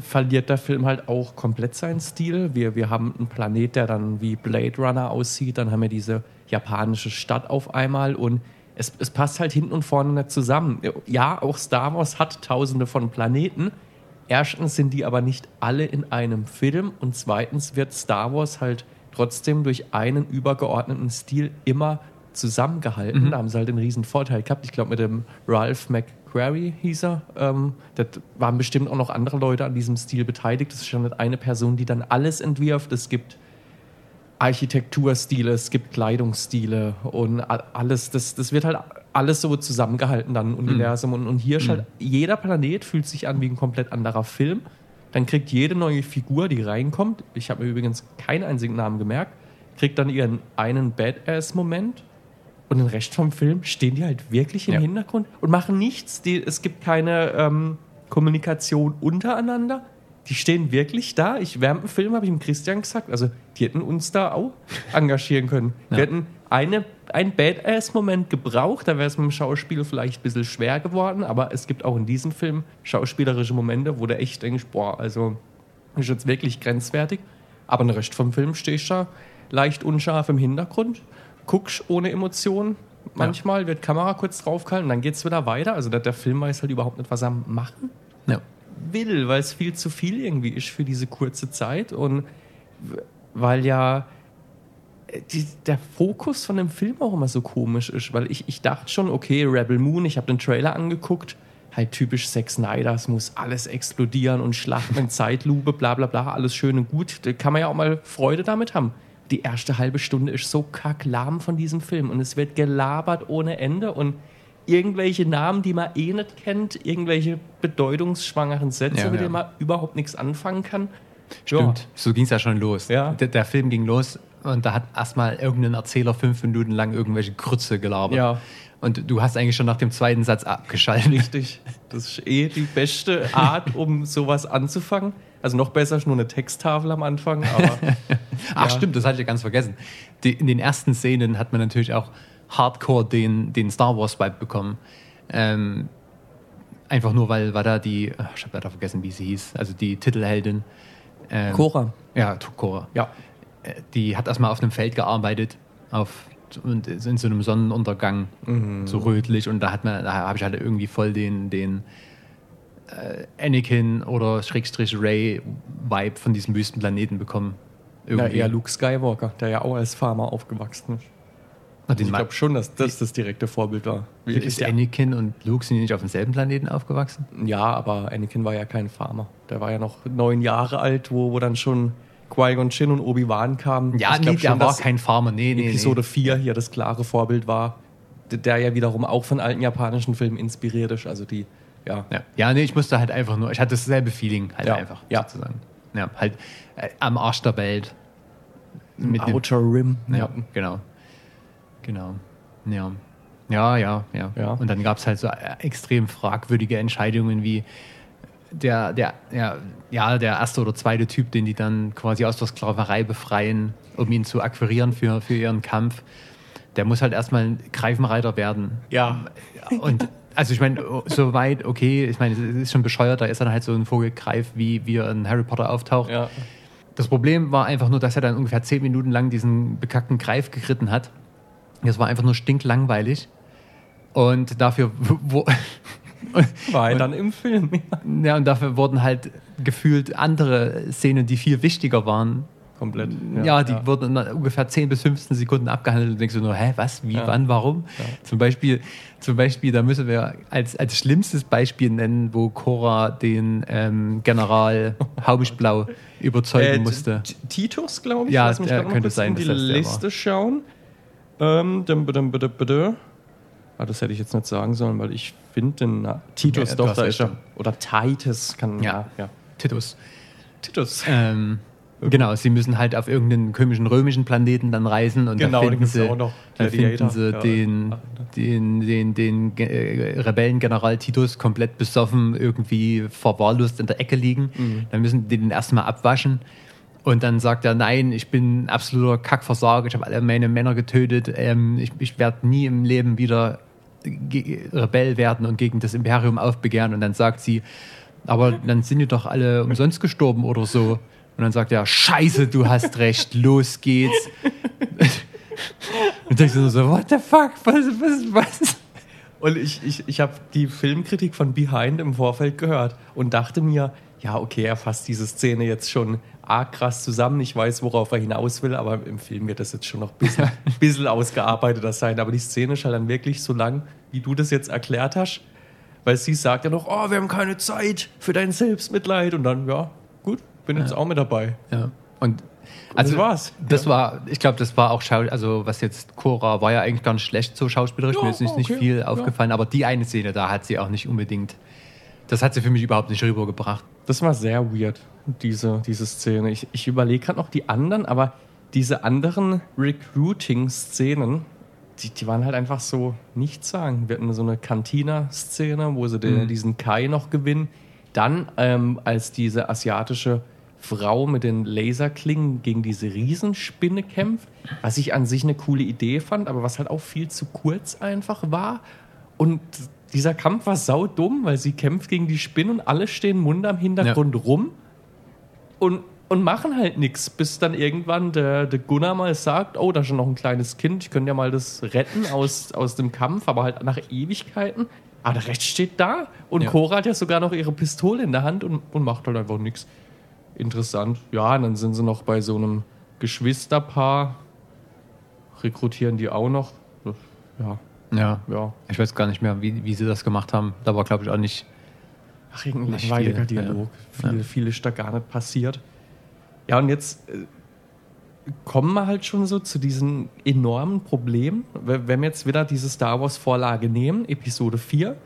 verliert der Film halt auch komplett seinen Stil. Wir, wir haben einen Planet, der dann wie Blade Runner aussieht. Dann haben wir diese japanische Stadt auf einmal und es, es passt halt hinten und vorne nicht zusammen. Ja, auch Star Wars hat tausende von Planeten. Erstens sind die aber nicht alle in einem Film und zweitens wird Star Wars halt trotzdem durch einen übergeordneten Stil immer zusammengehalten. Da haben sie halt einen riesen Vorteil gehabt. Ich glaube, mit dem Ralph McQuarrie hieß er. Ähm, da waren bestimmt auch noch andere Leute an diesem Stil beteiligt. Das ist schon nicht eine Person, die dann alles entwirft. Es gibt Architekturstile, es gibt Kleidungsstile und alles, das, das wird halt alles so zusammengehalten dann im Universum. Und, und hier ist halt, jeder Planet fühlt sich an wie ein komplett anderer Film. Dann kriegt jede neue Figur, die reinkommt, ich habe mir übrigens keinen einzigen Namen gemerkt, kriegt dann ihren einen Badass-Moment und den Rest vom Film stehen die halt wirklich im Ja. Hintergrund und machen nichts. Die, es gibt keine ähm, Kommunikation untereinander. Die stehen wirklich da. Ich während dem Film habe ich dem Christian gesagt, also die hätten uns da auch engagieren können. Wir Ja. hätten eine, einen Badass-Moment gebraucht, da wäre es mit dem Schauspiel vielleicht ein bisschen schwer geworden, aber es gibt auch in diesem Film schauspielerische Momente, wo du echt denkst, boah, also ist jetzt wirklich grenzwertig. Aber den Rest vom Film stehst du da leicht unscharf im Hintergrund, guckst ohne Emotionen. Manchmal wird Kamera kurz draufgehalten und dann geht es wieder weiter. Also der, der Film weiß halt überhaupt nicht, was er machen Ja. will, weil es viel zu viel irgendwie ist für diese kurze Zeit und weil ja äh, die, der Fokus von dem Film auch immer so komisch ist, weil ich, ich dachte schon, okay, Rebel Moon, ich habe den Trailer angeguckt, halt typisch Zack Snyder, es muss alles explodieren und Schlachten in Zeitlupe, bla bla bla, alles schön und gut, da kann man ja auch mal Freude damit haben. Die erste halbe Stunde ist so kacklahm von diesem Film und es wird gelabert ohne Ende und irgendwelche Namen, die man eh nicht kennt, irgendwelche bedeutungsschwangeren Sätze, Ja, mit ja. denen man überhaupt nichts anfangen kann. Stimmt, so ging es ja schon los. Ja. Der, der Film ging los und da hat erstmal irgendein Erzähler fünf Minuten lang irgendwelche Krütze gelabert. Ja. Und du hast eigentlich schon nach dem zweiten Satz abgeschaltet. Richtig. Das ist eh die beste Art, um sowas anzufangen. Also noch besser ist nur eine Texttafel am Anfang, aber Ach Ja. stimmt, das hatte ich ja ganz vergessen. Die, in den ersten Szenen hat man natürlich auch hardcore den, den Star Wars Vibe bekommen. Ähm, einfach nur, weil, weil da die, ich habe leider vergessen, wie sie hieß, also die Titelheldin. Ähm, Cora. Ja, Cora. Ja. Äh, Die hat erstmal auf einem Feld gearbeitet, auf und ist in so einem Sonnenuntergang, so rötlich. Und da hat man, da habe ich halt irgendwie voll den, den äh, Anakin oder Schrägstrich Ray Vibe von diesem Wüstenplaneten bekommen. Ja, eher Luke Skywalker, der ja auch als Farmer aufgewachsen ist. Na, Ich glaube schon, dass das das direkte Vorbild war. Wie ist Anakin und Luke sind die nicht auf demselben Planeten aufgewachsen? Ja, aber Anakin war ja kein Farmer. Der war ja noch neun Jahre alt, wo, wo dann schon Qui-Gon Jinn und Obi-Wan kamen. Ja, Ich nee, glaub der schon, war kein Farmer. Nee, nee, Episode nee. 4 hier das klare Vorbild war, der ja wiederum auch von alten japanischen Filmen inspiriert ist. Also die, ja. Ja. ja, nee, ich musste halt einfach nur, ich hatte dasselbe Feeling halt Ja, einfach, ja. sozusagen. Ja, halt äh, am Arsch der Welt. Mit dem- Outer Rim. Ja, genau. Genau. Ja. Ja, ja, ja. Ja. Und dann gab es halt so äh, extrem fragwürdige Entscheidungen wie der, der, ja, ja, der erste oder zweite Typ, den die dann quasi aus der Sklaverei befreien, um ihn zu akquirieren für, für ihren Kampf, der muss halt erstmal ein Greifenreiter werden. Ja. Und also ich meine, so weit, okay, ich meine, es ist schon bescheuert, da ist dann halt so ein Vogelgreif, wie, wie er in Harry Potter auftaucht. ja. Das Problem war einfach nur, dass er dann ungefähr zehn Minuten lang diesen bekackten Greif geritten hat. Das war einfach nur stinklangweilig. Und dafür, wo, War er dann im Film. Ja. Ja, und dafür wurden halt gefühlt andere Szenen, die viel wichtiger waren. Komplett. Ja, die wurden in ungefähr 10 bis 15 Sekunden abgehandelt und denkst du nur, hä, was, wie, Ja. wann, warum? Ja. Zum Beispiel, zum Beispiel, da müssen wir als, als schlimmstes Beispiel nennen, wo Cora den ähm, General Haubischblau überzeugen Äh, musste. Titus, glaube ich. Ja, Lass mich noch könnte sein, in die Liste schauen. Ähm, dum, dum, dum. Ah, das hätte ich jetzt nicht sagen sollen, weil ich finde den Titus, Ja, doch, da ist er. Oder Titus, kann Ja. ja. ja. Titus. Titus. Ähm, genau, sie müssen halt auf irgendeinen komischen römischen Planeten dann reisen und Genau, da da finden sie, auch noch da finden sie Ja. den, den, den, den äh, Rebellengeneral Titus komplett besoffen irgendwie verwahrlost in der Ecke liegen. Mhm. Dann müssen die den erstmal abwaschen. Und dann sagt er, nein, ich bin ein absoluter Kackversager, ich habe alle meine Männer getötet, ähm, ich, ich werde nie im Leben wieder Rebell werden und gegen das Imperium aufbegehren. Und dann sagt sie, aber dann sind die doch alle umsonst gestorben oder so. Und dann sagt er, scheiße, du hast recht, los geht's. Und denkst du so, what the fuck, was, was, was? Und ich, ich, ich habe die Filmkritik von Behind im Vorfeld gehört und dachte mir, ja, okay, er fasst diese Szene jetzt schon arg krass zusammen. Ich weiß, worauf er hinaus will, aber im Film wird das jetzt schon noch ein bisschen, bisschen ausgearbeiteter sein. Aber die Szene ist halt dann wirklich so lang, wie du das jetzt erklärt hast. Weil sie sagt ja noch, oh, wir haben keine Zeit für dein Selbstmitleid. Und dann, ja, gut, bin jetzt auch mit dabei. Ja. Und also das war's. Das war, ich glaube, das war auch Schau, also was jetzt Cora war ja eigentlich gar nicht schlecht so schauspielerisch, Ja, mir ist nicht, nicht okay, viel ja. aufgefallen, aber die eine Szene, da hat sie auch nicht unbedingt, das hat sie für mich überhaupt nicht rübergebracht. Das war sehr weird, diese, diese Szene. Ich, ich überlege gerade noch die anderen, aber diese anderen Recruiting-Szenen, die, die waren halt einfach so nichts sagen. Wir hatten so eine Cantina-Szene, wo sie den, diesen Kai noch gewinnen. Dann, ähm, als diese asiatische Frau mit den Laserklingen gegen diese Riesenspinne kämpft, was ich an sich eine coole Idee fand, aber was halt auch viel zu kurz einfach war. Und dieser Kampf war saudumm, weil sie kämpft gegen die Spinne und alle stehen Mund am Hintergrund rum und, und machen halt nichts, bis dann irgendwann der, der Gunnar mal sagt, oh, da ist schon noch ein kleines Kind, ich könnte ja mal das retten aus, aus dem Kampf, aber halt nach Ewigkeiten. Aber der Rest steht da und Ja. Cora hat ja sogar noch ihre Pistole in der Hand und, und macht halt einfach nichts. Interessant. Ja, und dann sind sie noch bei so einem Geschwisterpaar, rekrutieren die auch noch. Ja, Ja. ja. Ich weiß gar nicht mehr, wie, wie sie das gemacht haben. Da war, glaube ich, auch nicht. Ach, irgendein Nicht langweiliger viel, Dialog. ja. Viel, viel ist da gar nicht passiert. Ja, und jetzt äh, kommen wir halt schon so zu diesem enormen Problem. Wenn wenn wir jetzt wieder diese Star Wars-Vorlage nehmen, Episode 4,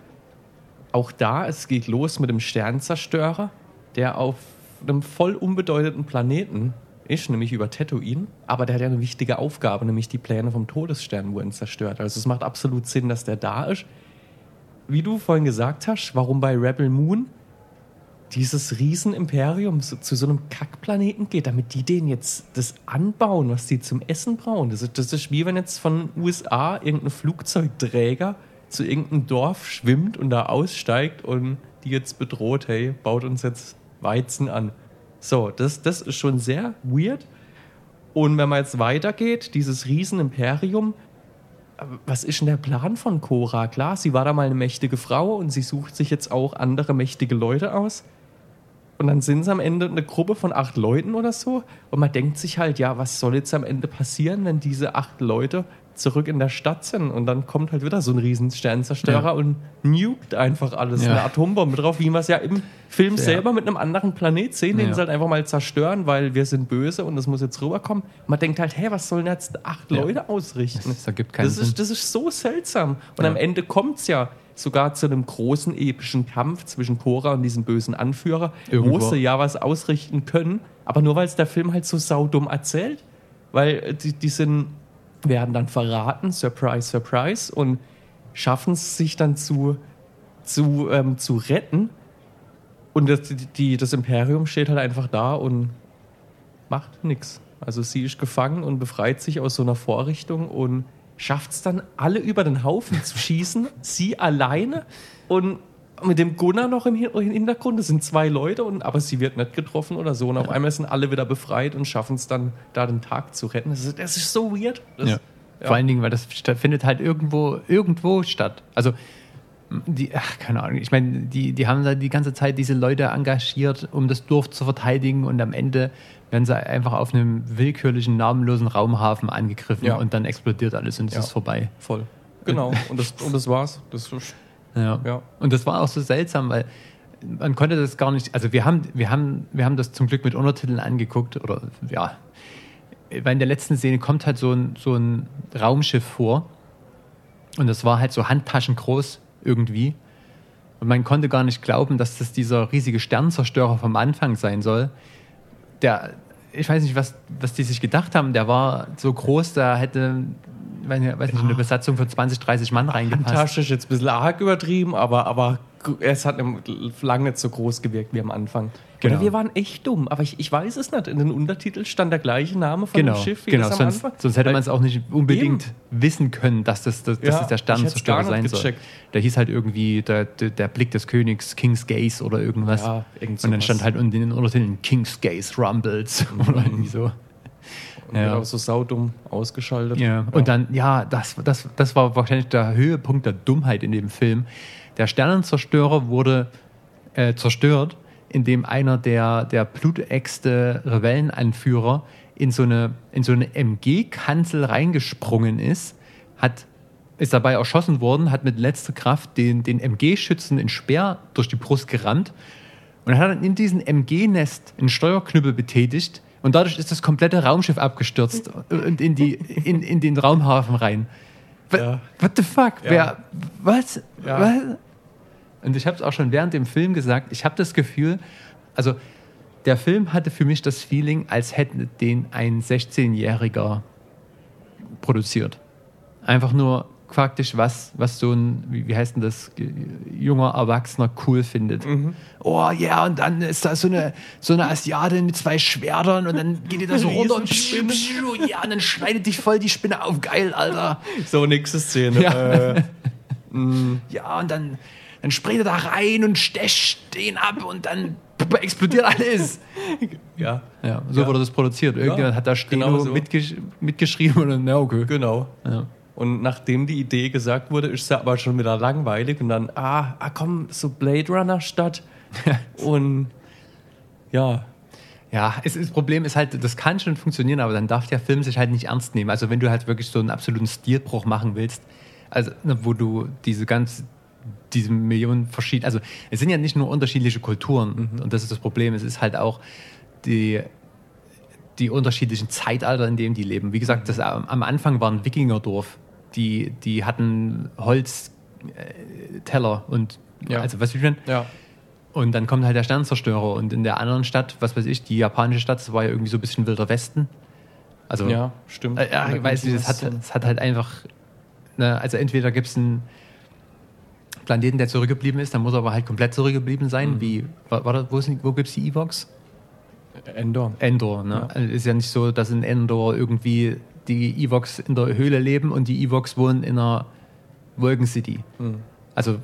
auch da, es geht los mit dem Sternzerstörer, der auf einem voll unbedeutenden Planeten ist, nämlich über Tatooine. Aber der hat ja eine wichtige Aufgabe, nämlich die Pläne vom Todesstern wurden zerstört. Also es macht absolut Sinn, dass der da ist. Wie du vorhin gesagt hast, warum bei Rebel Moon dieses Riesenimperium so, zu so einem Kackplaneten geht, damit die denen jetzt das anbauen, was die zum Essen brauchen. Das das ist wie wenn jetzt von den USA irgendein Flugzeugträger zu irgendeinem Dorf schwimmt und da aussteigt und die jetzt bedroht, hey, baut uns jetzt Weizen an. So, das, das ist schon sehr weird. Und wenn man jetzt weitergeht, dieses Riesenimperium, was ist denn der Plan von Cora? Klar, sie war da mal eine mächtige Frau und sie sucht sich jetzt auch andere mächtige Leute aus. Und dann sind es am Ende eine Gruppe von acht Leuten oder so. Und man denkt sich halt, ja, was soll jetzt am Ende passieren, wenn diese acht Leute zurück in der Stadt sind? Und dann kommt halt wieder so ein riesen Sternzerstörer Ja. und nukt einfach alles. Ja. Eine Atombombe drauf, wie wir es ja im Film Ja. selber mit einem anderen Planet sehen, den sie halt einfach mal zerstören, weil wir sind böse und das muss jetzt rüberkommen. Man denkt halt, hä, was sollen jetzt acht. Leute ausrichten? Das ergibt keinen Das Sinn. ist, das ist so seltsam. Und am Ende kommt es ja sogar zu einem großen epischen Kampf zwischen Cora und diesem bösen Anführer, Irgendwo. wo sie ja was ausrichten können, aber nur weil es der Film halt so saudumm erzählt. Weil die, die sind, werden dann verraten, Surprise, Surprise, und schaffen es sich dann zu, zu, ähm, zu retten. Und das, die, das Imperium steht halt einfach da und macht nichts. Also sie ist gefangen und befreit sich aus so einer Vorrichtung und schafft es dann, alle über den Haufen zu schießen, sie alleine und mit dem Gunnar noch im Hin- im Hintergrund. Das sind zwei Leute, und, aber sie wird nicht getroffen oder so. Und auf einmal sind alle wieder befreit und schaffen es dann, da den Tag zu retten. Das ist, das ist so weird. Das, Ja. Vor allen Dingen, weil das findet halt irgendwo, irgendwo statt. Also die, ach, keine Ahnung, ich meine, die, die haben da die ganze Zeit diese Leute engagiert, um das Dorf zu verteidigen und am Ende werden sie einfach auf einem willkürlichen, namenlosen Raumhafen angegriffen Ja. und dann explodiert alles und es Ja. ist vorbei. Voll. Genau. Und das, und das war's. Das ist, Ja. Ja. Und das war auch so seltsam, weil man konnte das gar nicht, also wir haben, wir haben, wir haben das zum Glück mit Untertiteln angeguckt oder ja, weil in der letzten Szene kommt halt so ein, so ein Raumschiff vor und das war halt so handtaschengroß irgendwie und man konnte gar nicht glauben, dass das dieser riesige Sternzerstörer vom Anfang sein soll. Der, ich weiß nicht, was, was die sich gedacht haben, der war so groß, da hätte, weiß nicht, eine Besatzung von 20, 30 Mann reingepasst. Handtasche ist jetzt ein bisschen arg übertrieben, aber, aber es hat lange nicht so groß gewirkt wie am Anfang. Genau. Oder wir waren echt dumm, aber ich, ich weiß es nicht. In den Untertiteln stand der gleiche Name von Genau, dem Schiff wie genau. das am Sonst, Anfang. sonst hätte man es auch nicht unbedingt wissen können, dass das, das, dass Ja, das der Sternenzerstörer sein soll. gecheckt. Der hieß halt irgendwie der, der, der Blick des Königs, King's Gaze oder irgendwas. Ja, irgend Und dann stand halt in den Untertiteln King's Gaze Rumbles oder irgendwie so. Und ja. auch so saudumm ausgeschaltet. Ja. Und dann, ja, das, das, das war wahrscheinlich der Höhepunkt der Dummheit in dem Film. Der Sternenzerstörer wurde äh, zerstört, indem einer der, der blutächste Rebellenanführer in so eine, in so eine MG-Kanzel reingesprungen ist, hat, ist dabei erschossen worden, hat mit letzter Kraft den, den MG-Schützen in Speer durch die Brust gerammt und hat dann in diesem MG-Nest einen Steuerknüppel betätigt und dadurch ist das komplette Raumschiff abgestürzt und in, die, in, in den Raumhafen rein. What, Ja. what the fuck? Ja. Wer, was? Ja. was? Und ich habe es auch schon während dem Film gesagt, ich habe das Gefühl, also der Film hatte für mich das Feeling, als hätte den ein 16-Jähriger produziert. Einfach nur praktisch was, was so ein, wie, heißt denn das, ge- junger Erwachsener cool findet. Oh ja, und dann ist da so eine, so eine Asiatin mit zwei Schwertern und dann geht die da so runter und, Riesenspinne. ja, und dann schneidet dich voll die Spinne auf. Geil, Alter. So, nächste Szene. Ja. Äh, Ja, und dann, dann springt er da rein und stecht den ab und dann explodiert alles. ja, Ja, so Ja. wurde das produziert. Irgendjemand Ja, hat da Steno genau so. mitgesch mitgeschrieben und na okay. genau. Ja. Und nachdem die Idee gesagt wurde, ist sie aber schon wieder langweilig und dann, ah, ah komm, so Blade Runner statt. und ja, Ja, es das Problem ist halt, das kann schon funktionieren, aber dann darf der Film sich halt nicht ernst nehmen. Also wenn du halt wirklich so einen absoluten Stilbruch machen willst, also wo du diese ganz, diese Millionen verschiedene, also es sind ja nicht nur unterschiedliche Kulturen und das ist das Problem, es ist halt auch die, die unterschiedlichen Zeitalter, in denen die leben. Wie gesagt, das, am am Anfang war ein Wikingerdorf, die, die hatten Holzteller äh, und Ja. also was ich meine, ja, und dann kommt halt der Sternzerstörer. Und in der anderen Stadt, was weiß ich, die japanische Stadt, das war ja irgendwie so ein bisschen wilder Westen. Also, ja, stimmt. äh, ja, ich weiß nicht, es hat, es hat halt einfach, ne, also entweder gibt es einen Planeten, der zurückgeblieben ist, dann muss er aber halt komplett zurückgeblieben sein. Mhm. Wie, war, war das, wo, wo gibt es die Evox? Endor. Endor, ne? Ja. Also ist ja nicht so, dass in Endor irgendwie die Evox in der Höhle leben und die Evox wohnen in einer Wolkencity. Mhm. Also,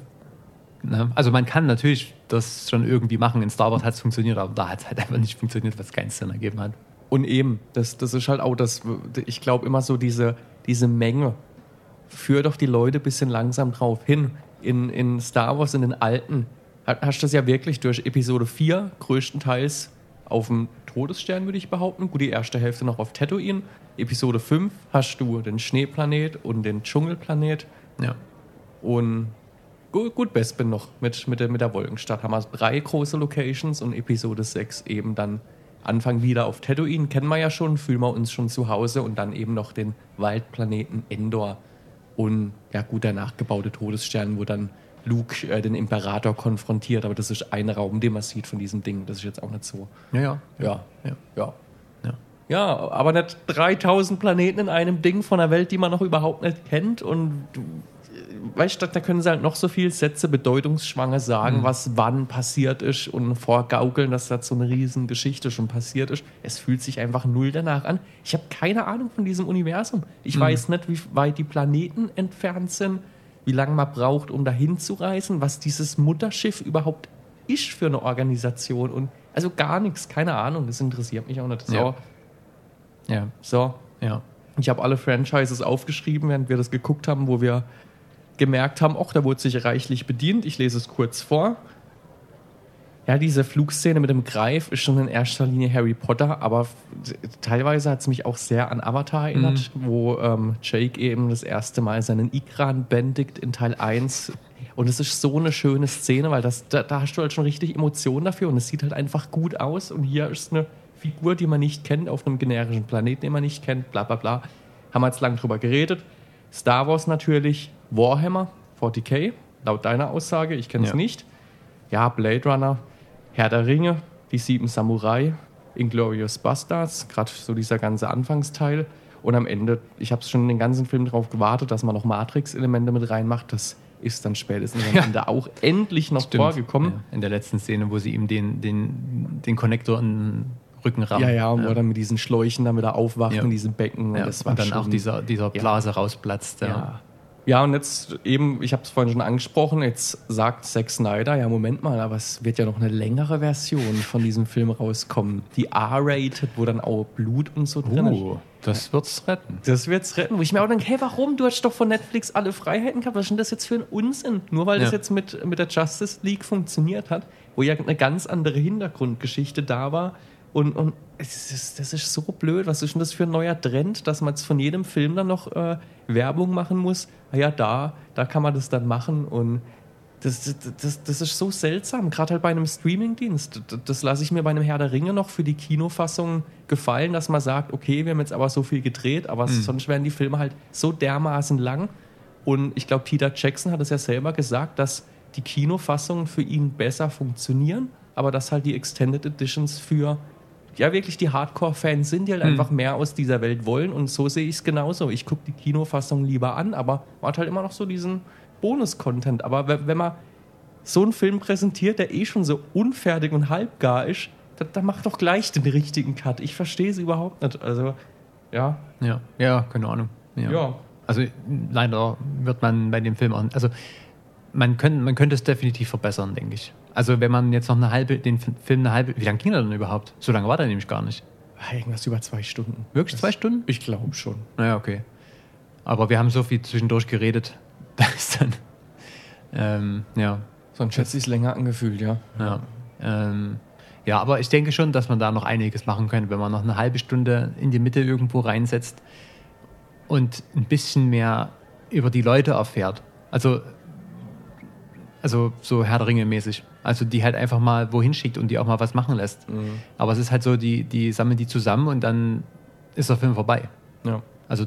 ne? also man kann natürlich das schon irgendwie machen. In Star Wars hat es funktioniert, aber da hat es halt einfach nicht funktioniert, was keinen Sinn ergeben hat. Und eben, das, das ist halt auch das, ich glaube immer so diese, diese Menge. Führ doch die Leute ein bisschen langsam drauf hin. In, in Star Wars, in den alten, ha- hast du das ja wirklich durch Episode 4 größtenteils auf dem Todesstern, würde ich behaupten. Gut, die erste Hälfte noch auf Tatooine. Episode 5 hast du den Schneeplanet und den Dschungelplanet. Ja. Und gut, gut Bespin noch mit, mit, der, mit der Wolkenstadt. Haben wir drei große Locations und Episode 6 eben dann Anfang wieder auf Tatooine. Kennen wir ja schon, fühlen wir uns schon zu Hause und dann eben noch den Waldplaneten Endor. Und ja, gut, der nachgebaute Todesstern, wo dann Luke äh, den Imperator konfrontiert. Aber das ist ein Raum, den man sieht von diesem Ding. Das ist jetzt auch nicht so. Ja, ja. Ja, Ja. ja. ja. Ja, aber nicht 3000 Planeten in einem Ding von einer Welt, die man noch überhaupt nicht kennt. Und weißt du, da können sie halt noch so viele Sätze bedeutungsschwanger sagen, was wann passiert ist und vorgaukeln, dass da so eine riesen Geschichte schon passiert ist. Es fühlt sich einfach null danach an. Ich habe keine Ahnung von diesem Universum. Ich weiß nicht, wie weit die Planeten entfernt sind, wie lange man braucht, um dahin zu reisen, was dieses Mutterschiff überhaupt ist für eine Organisation. Und also gar nichts, keine Ahnung. Das interessiert mich auch nicht. So. Ja. Ja. So, ja. ich habe alle Franchises aufgeschrieben, während wir das geguckt haben, wo wir gemerkt haben, auch da wurde sich reichlich bedient. Ich lese es kurz vor. Ja, diese Flugszene mit dem Greif ist schon in erster Linie Harry Potter, aber teilweise hat es mich auch sehr an Avatar erinnert, wo ähm, Jake eben das erste Mal seinen Ikran bändigt in Teil 1. Und es ist so eine schöne Szene, weil das, da, da hast du halt schon richtig Emotionen dafür und es sieht halt einfach gut aus. Und hier ist eine Figur, die man nicht kennt, auf einem generischen Planeten, den man nicht kennt, bla bla bla. Haben wir jetzt lang drüber geredet. Star Wars natürlich, Warhammer 40k, laut deiner Aussage, ich kenne es Ja. nicht. Ja, Blade Runner, Herr der Ringe, die sieben Samurai, Inglorious Bastards, gerade so dieser ganze Anfangsteil. Und am Ende, ich habe schon den ganzen Film darauf gewartet, dass man noch Matrix-Elemente mit reinmacht. Das ist dann spätestens am Ja. Ende auch endlich noch Stimmt. vorgekommen. Ja, in der letzten Szene, wo sie ihm den, den, den Konnektor in den Rücken rammen. Ja, ja, und wo er dann mit diesen Schläuchen dann wieder aufwacht Ja. in diesem Becken. Ja, Und das war und dann auch dieser, dieser Blase rausplatzt. Ja. Ja. Und jetzt eben, ich habe es vorhin schon angesprochen, jetzt sagt Zack Snyder, ja, Moment mal, aber es wird ja noch eine längere Version von diesem Film rauskommen. Die R-rated, wo dann auch Blut und so drin ist. Uh, das wird's retten. Das wird's retten. Wo ich mir auch denke, hey, warum? Du hast doch von Netflix alle Freiheiten gehabt. Was ist denn das jetzt für ein Unsinn? Nur weil das Ja. jetzt mit, mit der Justice League funktioniert hat, wo ja eine ganz andere Hintergrundgeschichte da war. Und, und es ist, das ist so blöd. Was ist denn das für ein neuer Trend, dass man jetzt von jedem Film dann noch äh, Werbung machen muss? Ah ja, da, da kann man das dann machen. Und das, das, das, ist so seltsam, gerade halt bei einem Streamingdienst. Das, das lasse ich mir bei einem Herr der Ringe noch für die Kinofassung gefallen, dass man sagt, okay, wir haben jetzt aber so viel gedreht, aber sonst werden die Filme halt so dermaßen lang. Und ich glaube, Peter Jackson hat es ja selber gesagt, dass die Kinofassungen für ihn besser funktionieren, aber dass halt die Extended Editions für ja wirklich die Hardcore-Fans sind, die halt einfach mehr aus dieser Welt wollen. Und so sehe ich es genauso. Ich gucke die Kinofassung lieber an, aber man hat halt immer noch so diesen Bonus-Content. Aber we- wenn man so einen Film präsentiert, der eh schon so unfertig und halbgar ist, dann, dann mach doch gleich den richtigen Cut. Ich verstehe es überhaupt nicht. Also, ja. Ja, ja, keine Ahnung. Ja. Ja. Also leider wird man bei dem Film auch, also man, können, man könnte es definitiv verbessern, denke ich. Also wenn man jetzt noch eine halbe, den Film eine halbe, wie lange ging er denn überhaupt? So lange war der nämlich gar nicht. Ah, Irgendwas über zwei Stunden. Wirklich zwei Stunden? Ich glaube schon. Naja, okay. Aber wir haben so viel zwischendurch geredet, da ist dann, ähm, ja, Sonst hätte es länger angefühlt, ja. ja. Ähm, ja, aber ich denke schon, dass man da noch einiges machen könnte, wenn man noch eine halbe Stunde in die Mitte irgendwo reinsetzt und ein bisschen mehr über die Leute erfährt. Also, also so Herr der Ringe mäßig. Also die halt einfach mal wohin schickt und die auch mal was machen lässt. Aber es ist halt so, die, die sammeln die zusammen und dann ist der Film vorbei. Ja. Also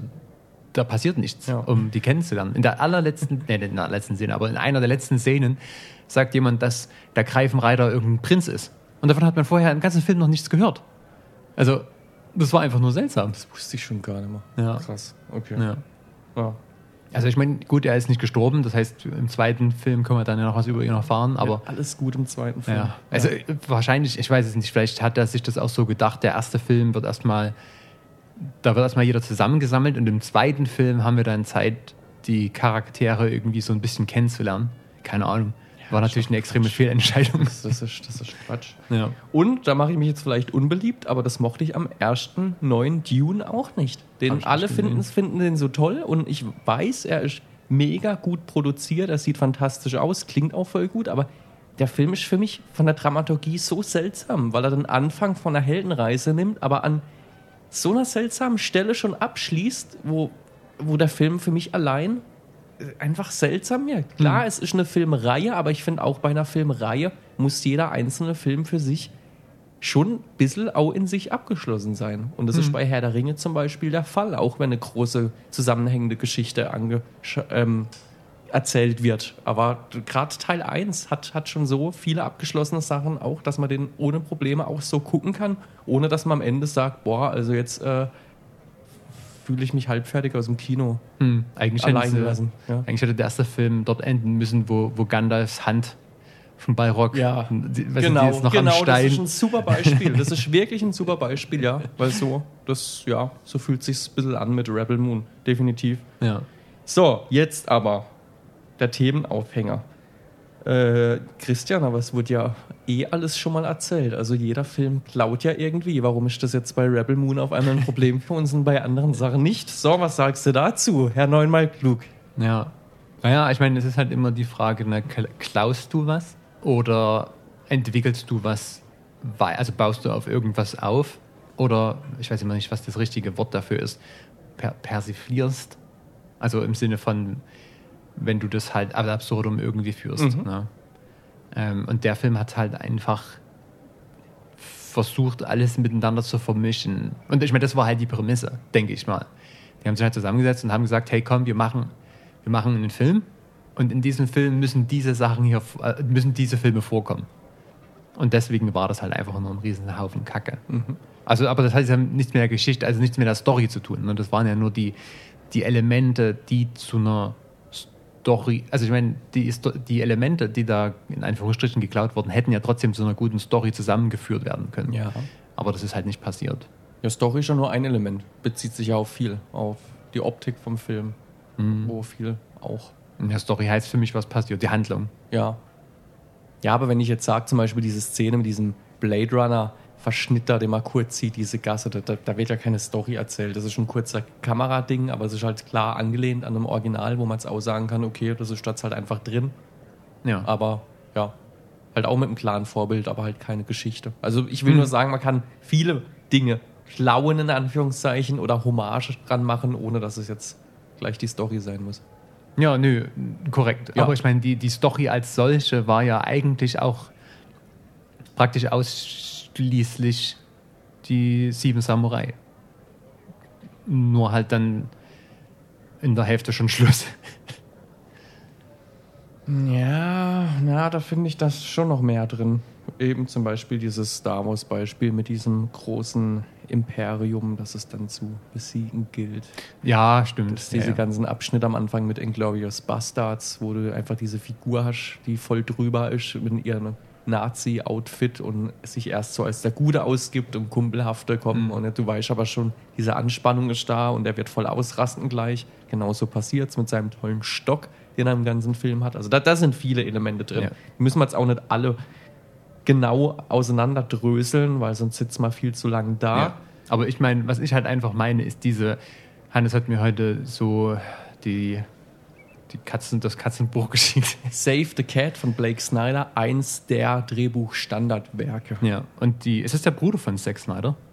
da passiert nichts, Ja. um die kennenzulernen. In der allerletzten, nee, in der letzten Szene, aber in einer der letzten Szenen sagt jemand, dass der Greifenreiter irgendein Prinz ist. Und davon hat man vorher im ganzen Film noch nichts gehört. Also, das war einfach nur seltsam. Das wusste ich schon gar nicht mehr. Ja. Krass. Okay. Ja. Ja. Also ich meine, gut, er ist nicht gestorben, das heißt, im zweiten Film können wir dann ja noch was über ihn erfahren, aber ja, alles gut im zweiten Film. Ja, also äh, wahrscheinlich, ich weiß es nicht, vielleicht hat er sich das auch so gedacht, der erste Film wird erstmal, da wird erstmal jeder zusammengesammelt und im zweiten Film haben wir dann Zeit, die Charaktere irgendwie so ein bisschen kennenzulernen. Keine Ahnung. War natürlich eine extreme Fehlentscheidung. Das, das, ist, das ist Quatsch. Ja. Und da mache ich mich jetzt vielleicht unbeliebt, aber das mochte ich am ersten neuen Dune auch nicht. Den alle nicht finden, finden den so toll und ich weiß, er ist mega gut produziert, er sieht fantastisch aus, klingt auch voll gut, aber der Film ist für mich von der Dramaturgie so seltsam, weil er den Anfang von einer Heldenreise nimmt, aber an so einer seltsamen Stelle schon abschließt, wo, wo der Film für mich allein einfach seltsam wirkt. Klar, es ist eine Filmreihe, aber ich finde auch bei einer Filmreihe muss jeder einzelne Film für sich schon ein bisschen auch in sich abgeschlossen sein. Und das ist bei Herr der Ringe zum Beispiel der Fall, auch wenn eine große zusammenhängende Geschichte ähm, erzählt wird. Aber gerade Teil 1 hat, hat schon so viele abgeschlossene Sachen auch, dass man den ohne Probleme auch so gucken kann, ohne dass man am Ende sagt, boah, also jetzt äh, fühle ich mich halbfertig aus dem Kino Hm, eigentlich, allein hätten sie- gelassen. Ja. eigentlich hätte der erste Film dort enden müssen, wo, wo Gandalfs Hand von Balrog, Ja, die, genau, ist noch genau, am das Stein. ist ein super Beispiel. Das ist wirklich ein super Beispiel, ja. Weil so, das, ja, so fühlt sich ein bisschen an mit Rebel Moon, definitiv. ja. So, jetzt aber der Themenaufhänger. Äh, Christian, aber es wurde ja eh alles schon mal erzählt. Also jeder Film klaut ja irgendwie. Warum ist das jetzt bei Rebel Moon auf einmal ein Problem für uns und bei anderen Sachen nicht? So, was sagst du dazu, Herr Neunmal Klug? Ja. Naja, ich meine, es ist halt immer die Frage, na, klaust du was oder entwickelst du was, also baust du auf irgendwas auf oder, ich weiß immer nicht, was das richtige Wort dafür ist, per persiflierst. Also im Sinne von, wenn du das halt ad absurdum irgendwie führst. Mhm. Ne? Ähm, und der Film hat halt einfach versucht, alles miteinander zu vermischen. Und ich meine, das war halt die Prämisse, denke ich mal. Die haben sich halt zusammengesetzt und haben gesagt, hey komm, wir machen, wir machen einen Film und in diesem Film müssen diese Sachen hier, äh, müssen diese Filme vorkommen. Und deswegen war das halt einfach nur ein riesen Haufen Kacke. Also, aber das hat ja nichts mit der Geschichte, also nichts mit der Story zu tun. Ne? Das waren ja nur die, die Elemente, die zu einer Story, also ich meine, die, die Elemente, die da in Anführungsstrichen geklaut wurden, hätten ja trotzdem zu einer guten Story zusammengeführt werden können. Ja. Aber das ist halt nicht passiert. Ja, Story ist ja nur ein Element. Bezieht sich ja auf viel. Auf die Optik vom Film. Wo viel auch. Der Story heißt für mich, was passiert, die Handlung. Ja. Ja, aber wenn ich jetzt sage, zum Beispiel diese Szene mit diesem Blade Runner Verschnitt da, den man kurz sieht, diese Gasse, da, da, wird ja keine Story erzählt. Das ist ein kurzer Kamerading, aber es ist halt klar angelehnt an einem Original, wo man es auch sagen kann, okay, das ist statt halt einfach drin. Ja. Aber ja, halt auch mit einem klaren Vorbild, aber halt keine Geschichte. Also ich will nur sagen, man kann viele Dinge klauen, in Anführungszeichen, oder Hommage dran machen, ohne dass es jetzt gleich die Story sein muss. Ja, nö, korrekt. Ja. Aber ich meine, die, die Story als solche war ja eigentlich auch praktisch ausschließlich die Sieben Samurai. Nur halt dann in der Hälfte schon Schluss. Ja, na, da finde ich das schon noch mehr drin. Eben zum Beispiel dieses Star Wars-Beispiel mit diesem großen Imperium, das es dann zu besiegen gilt. Ja, stimmt. Das diese ja, ganzen Abschnitte am Anfang mit Inglourious Bastards, wo du einfach diese Figur hast, die voll drüber ist mit ihrem Nazi-Outfit und sich erst so als der Gute ausgibt und Kumpelhafte kommen. Mhm. Und du weißt aber schon, diese Anspannung ist da und er wird voll ausrasten gleich. Genauso passiert es mit seinem tollen Stock, den er im ganzen Film hat. Also da, da sind viele Elemente drin. Ja. Die müssen wir jetzt auch nicht alle genau auseinanderdröseln, weil sonst sitzt man viel zu lang da. Ja. Aber ich meine, was ich halt einfach meine, ist diese, Hannes hat mir heute so die, die Katzen, das Katzenbuch geschickt. Save the Cat von Blake Snyder, eins der Drehbuchstandardwerke. Ja, und die, ist das der Bruder von Zack Snyder?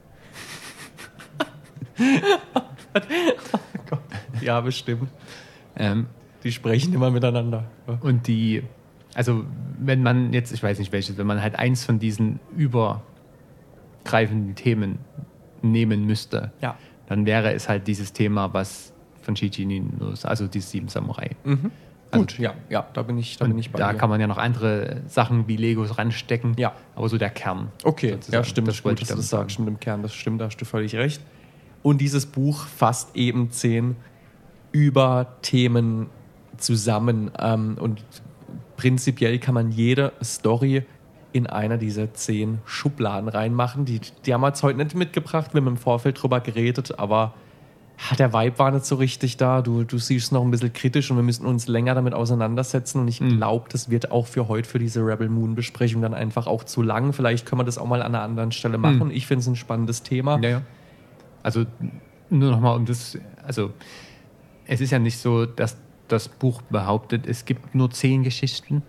Ja, bestimmt. Ähm, Die sprechen immer miteinander. Und die, also wenn man jetzt, ich weiß nicht welches, wenn man halt eins von diesen übergreifenden Themen nehmen müsste, Ja. dann wäre es halt dieses Thema, was von Shichi also die sieben Samurai. Mhm. Gut, ja, ja, da bin ich, da bin ich bei da dir. kann man ja noch andere Sachen wie Legos ranstecken, Ja. aber so der Kern. Okay, sozusagen. ja, stimmt, das wollte gut, ich das sagst mit dem Kern, das stimmt, da hast du völlig recht. Und dieses Buch fasst eben zehn Überthemen zusammen ähm, und prinzipiell kann man jede Story in einer dieser zehn Schubladen reinmachen. Die, die haben wir jetzt heute nicht mitgebracht, wir haben im Vorfeld drüber geredet, aber der Vibe war nicht so richtig da. Du, du siehst es noch ein bisschen kritisch und wir müssen uns länger damit auseinandersetzen. Und ich Mhm. glaube, das wird auch für heute, für diese Rebel Moon Besprechung dann einfach auch zu lang. Vielleicht können wir das auch mal an einer anderen Stelle machen. Mhm. Ich finde es ein spannendes Thema. Ja, ja. Also nur nochmal um das, also es ist ja nicht so, dass das Buch behauptet, es gibt nur zehn Geschichten,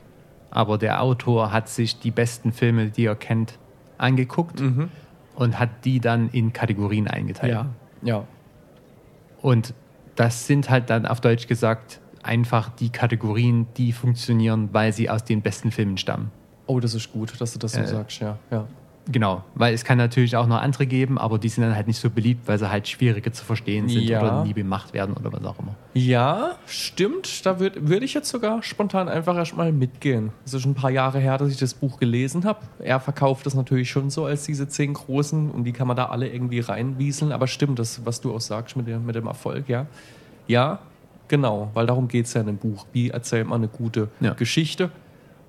aber der Autor hat sich die besten Filme, die er kennt, angeguckt Mhm. und hat die dann in Kategorien eingeteilt. Ja, ja. Und das sind halt dann auf Deutsch gesagt einfach die Kategorien, die funktionieren, weil sie aus den besten Filmen stammen. Oh, das ist gut, dass du das so Äh, sagst, ja. ja. Genau, weil es kann natürlich auch noch andere geben, aber die sind dann halt nicht so beliebt, weil sie halt schwieriger zu verstehen sind Ja. oder nie gemacht werden oder was auch immer. Ja, stimmt. Da würde würd ich jetzt sogar spontan einfach erstmal mitgehen. Es ist schon ein paar Jahre her, dass ich das Buch gelesen habe. Er verkauft das natürlich schon so als diese zehn großen und die kann man da alle irgendwie reinwieseln. Aber stimmt, das, was du auch sagst mit dem, mit dem Erfolg, ja. Ja, genau, weil darum geht es ja in dem Buch. Wie erzählt man eine gute Ja. Geschichte?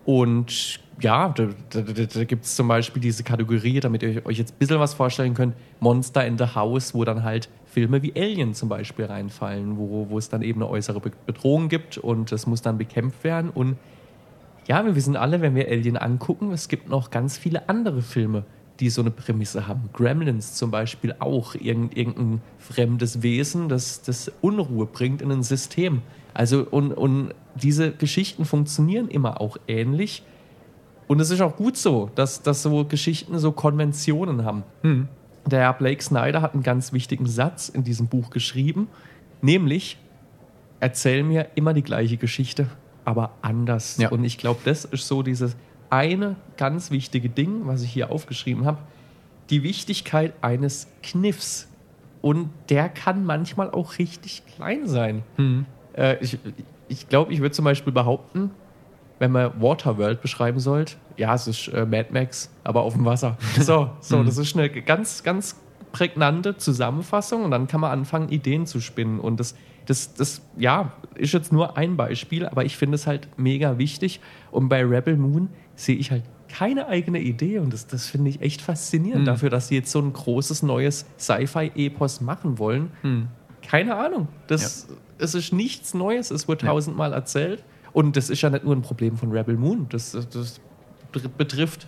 Und ja, da, da, da, gibt es zum Beispiel diese Kategorie, damit ihr euch jetzt ein bisschen was vorstellen könnt, Monster in the House, wo dann halt Filme wie Alien zum Beispiel reinfallen, wo, wo es dann eben eine äußere Be- Bedrohung gibt und das muss dann bekämpft werden. Und ja, wir wissen alle, wenn wir Alien angucken, es gibt noch ganz viele andere Filme, die so eine Prämisse haben. Gremlins zum Beispiel auch, irgend, irgendein fremdes Wesen, das, das Unruhe bringt in ein System. Also, und, und diese Geschichten funktionieren immer auch ähnlich. Und es ist auch gut so, dass, dass so Geschichten so Konventionen haben. Hm. Der Herr Blake Snyder hat einen ganz wichtigen Satz in diesem Buch geschrieben, nämlich, erzähl mir immer die gleiche Geschichte, aber anders. Ja. Und ich glaube, das ist so dieses eine ganz wichtige Ding, was ich hier aufgeschrieben habe, die Wichtigkeit eines Kniffs. Und der kann manchmal auch richtig klein sein. Hm. Äh, ich ich glaube, ich würde zum Beispiel behaupten, wenn man Waterworld beschreiben sollte, ja, es ist äh, Mad Max, aber auf dem Wasser. So, so, Mhm. das ist eine ganz, ganz prägnante Zusammenfassung und dann kann man anfangen, Ideen zu spinnen. Und das, das, das, ja, ist jetzt nur ein Beispiel, aber ich finde es halt mega wichtig. Und bei Rebel Moon sehe ich halt keine eigene Idee und das, das finde ich echt faszinierend Mhm. dafür, dass sie jetzt so ein großes neues Sci-Fi-Epos machen wollen. Hm. Keine Ahnung. Das, Es ist nichts Neues, es wird tausendmal erzählt. Und das ist ja nicht nur ein Problem von Rebel Moon. Das, das betr- betrifft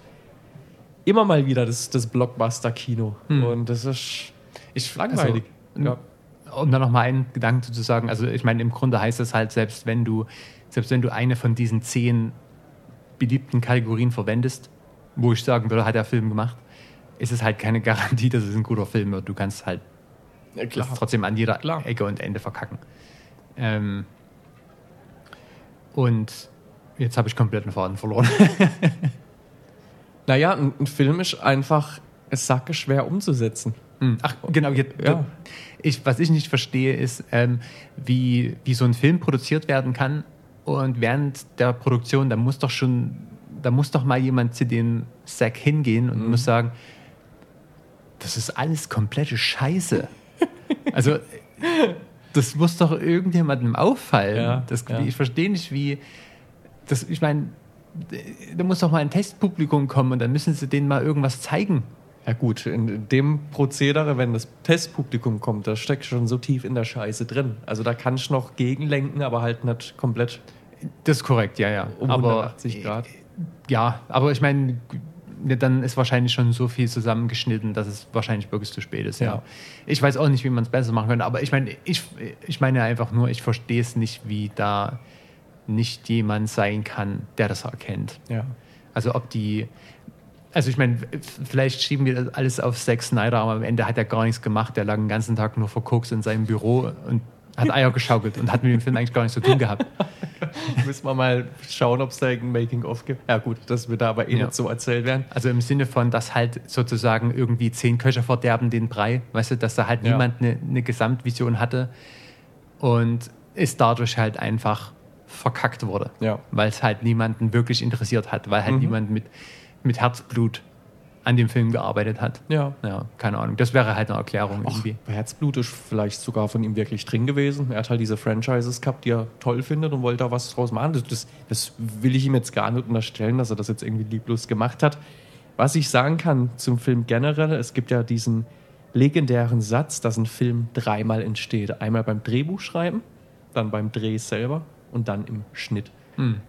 immer mal wieder das, das Blockbuster-Kino. Hm. Und das ist Ich, langweilig. Also, ja. Um da noch mal einen Gedanken zu sagen, also ich meine, im Grunde heißt es halt, selbst wenn du, selbst wenn du eine von diesen zehn beliebten Kategorien verwendest, wo ich sagen würde, hat der Film gemacht, ist es halt keine Garantie, dass es ein guter Film wird. Du kannst halt Ja, das trotzdem an jeder Klar. Ecke und Ende verkacken. Ähm, und jetzt habe ich komplett den Faden verloren. Naja, ein, ein Film ist einfach sacke schwer umzusetzen. Hm, Ach, genau. Jetzt, Ja. ich, was ich nicht verstehe, ist, ähm, wie, wie so ein Film produziert werden kann. Und während der Produktion, da muss doch schon, da muss doch mal jemand zu dem Sack hingehen und Mhm. muss sagen, das ist alles komplette Scheiße. also, das muss doch irgendjemandem auffallen. Ja, das, ja. Ich verstehe nicht, wie. Das, ich meine, da muss doch mal ein Testpublikum kommen und dann müssen sie denen mal irgendwas zeigen. Ja gut, in dem Prozedere, wenn das Testpublikum kommt, da steckt schon so tief in der Scheiße drin. Also da kann ich noch gegenlenken, aber halt nicht komplett Das ist korrekt, ja, ja. um aber 180 Grad. ja, aber ich meine, dann ist wahrscheinlich schon so viel zusammengeschnitten, dass es wahrscheinlich wirklich zu spät ist. Ja. Ja. Ich weiß auch nicht, wie man es besser machen könnte, aber ich meine, ich, ich meine einfach nur, ich verstehe es nicht, wie da nicht jemand sein kann, der das erkennt. Ja. Also ob die, also ich meine, vielleicht schieben wir das alles auf Zack Snyder, aber am Ende hat er gar nichts gemacht. Der lag den ganzen Tag nur verkokst in seinem Büro und hat Eier geschaukelt und hat mit dem Film eigentlich gar nichts zu tun gehabt. Müssen wir mal schauen, ob es da irgendein Making-of gibt. Ja gut, das wird da aber eh Ja. nicht so erzählt werden. Also im Sinne von, dass halt sozusagen irgendwie zehn Köche verderben den Brei, weißt du, dass da halt Ja. niemand eine, eine Gesamtvision hatte und es dadurch halt einfach verkackt wurde. Ja. Weil es halt niemanden wirklich interessiert hat, weil halt Mhm. niemand mit, mit Herzblut an dem Film gearbeitet hat. Ja. Ja, keine Ahnung. Das wäre halt eine Erklärung Ach, irgendwie. Herzblut ist vielleicht sogar von ihm wirklich drin gewesen. Er hat halt diese Franchises gehabt, die er toll findet und wollte da was draus machen. Das, das, das will ich ihm jetzt gar nicht unterstellen, dass er das jetzt irgendwie lieblos gemacht hat. Was ich sagen kann zum Film generell, es gibt ja diesen legendären Satz, dass ein Film dreimal entsteht. Einmal beim Drehbuchschreiben, dann beim Dreh selber und dann im Schnitt. Hm.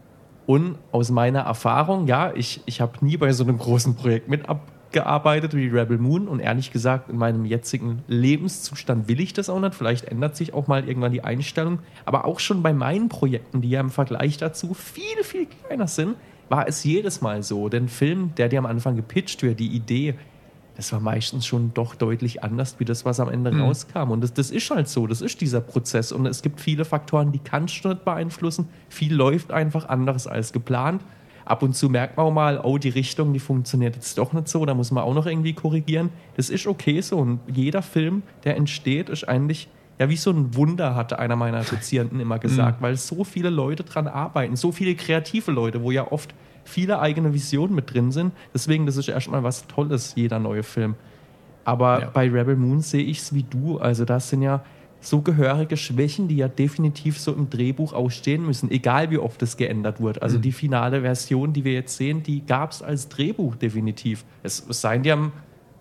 Und aus meiner Erfahrung, ja, ich, ich habe nie bei so einem großen Projekt mit abgearbeitet wie Rebel Moon und ehrlich gesagt, in meinem jetzigen Lebenszustand will ich das auch nicht. Vielleicht ändert sich auch mal irgendwann die Einstellung. Aber auch schon bei meinen Projekten, die ja im Vergleich dazu viel, viel kleiner sind, war es jedes Mal so. Denn Film, der dir am Anfang gepitcht wird, die Idee, das war meistens schon doch deutlich anders, wie das, was am Ende Mhm. rauskam. Und das, das ist halt so, das ist dieser Prozess. Und es gibt viele Faktoren, die kannst du nicht beeinflussen. Viel läuft einfach anders als geplant. Ab und zu merkt man auch mal, oh, die Richtung, die funktioniert jetzt doch nicht so, da muss man auch noch irgendwie korrigieren. Das ist okay so. Und jeder Film, der entsteht, ist eigentlich ja wie so ein Wunder, hatte einer meiner Dozierenden immer gesagt, weil so viele Leute dran arbeiten, so viele kreative Leute, wo ja oft viele eigene Visionen mit drin sind. Deswegen, das ist erstmal was Tolles, jeder neue Film. Aber Ja. bei Rebel Moon sehe ich es wie du. Also das sind ja so gehörige Schwächen, die ja definitiv so im Drehbuch ausstehen müssen, egal wie oft es geändert wird. Also die finale Version, die wir jetzt sehen, die gab es als Drehbuch definitiv. Es, es sei denn, die haben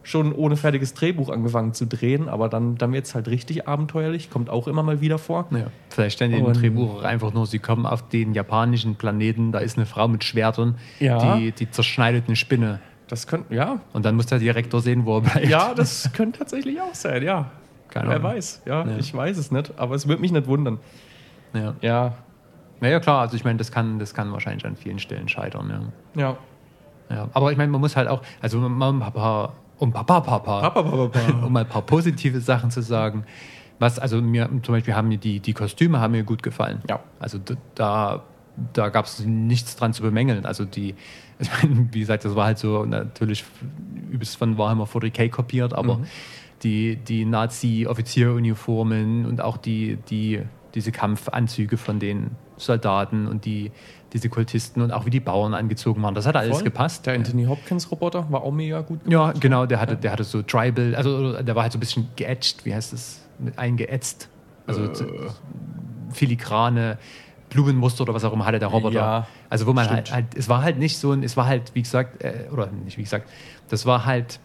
schon ohne fertiges Drehbuch angefangen zu drehen, aber dann, dann wird es halt richtig abenteuerlich, kommt auch immer mal wieder vor. Ja. Vielleicht in dem Und- Drehbuch auch einfach nur, sie kommen auf den japanischen Planeten, da ist eine Frau mit Schwertern, Ja. die, die zerschneidet eine Spinne. Das könnte, ja. Und dann muss der Direktor sehen, wo er bleibt. Ja, das könnte tatsächlich auch sein, ja. Keine Wer Ahnung. weiß, ja, Ja. Ich weiß es nicht, aber es würde mich nicht wundern. Ja. Ja, Naja, klar, also ich meine, das kann, das kann wahrscheinlich an vielen Stellen scheitern. Ja. ja. Ja. Aber ich meine, man muss halt auch, also ein paar, um Papa, Papa, Papa, Papa, Papa. um mal ein paar positive Sachen zu sagen. Was, also mir zum Beispiel haben mir die, die Kostüme haben mir gut gefallen. Ja. Also da, da gab es nichts dran zu bemängeln. Also die, ich meine, wie gesagt, das war halt so natürlich übelst von Warhammer 40k kopiert, aber Mhm. die, die Nazi-Offizieruniformen und auch die, die, diese Kampfanzüge von den Soldaten und die, diese Kultisten und auch wie die Bauern angezogen waren, das hat alles Voll. gepasst. Der Anthony Hopkins Roboter war auch mega gut Ja, genau, der hatte, der hatte so Tribal, also der war halt so ein bisschen geätzt, wie heißt das? Eingeätzt. Also Äh. filigrane Blumenmuster oder was auch immer hatte der Roboter. Ja, also wo man halt, halt, es war halt nicht so ein, es war halt, wie gesagt, äh, oder nicht wie gesagt, das war halt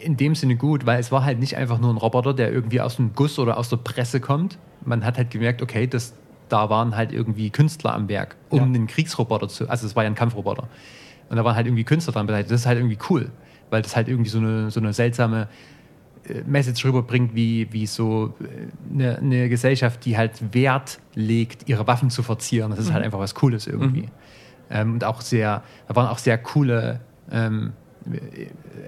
in dem Sinne gut, weil es war halt nicht einfach nur ein Roboter, der irgendwie aus dem Guss oder aus der Presse kommt. Man hat halt gemerkt, okay, das, da waren halt irgendwie Künstler am Werk, um Ja. einen Kriegsroboter zu, also es war ja ein Kampfroboter. Und da waren halt irgendwie Künstler dran beteiligt. Das ist halt irgendwie cool, weil das halt irgendwie so eine, so eine seltsame äh, Message rüberbringt, wie, wie so äh, eine, eine Gesellschaft, die halt Wert legt, ihre Waffen zu verzieren. Das ist halt einfach was Cooles irgendwie. Ähm, und auch sehr, da waren auch sehr coole ähm, äh,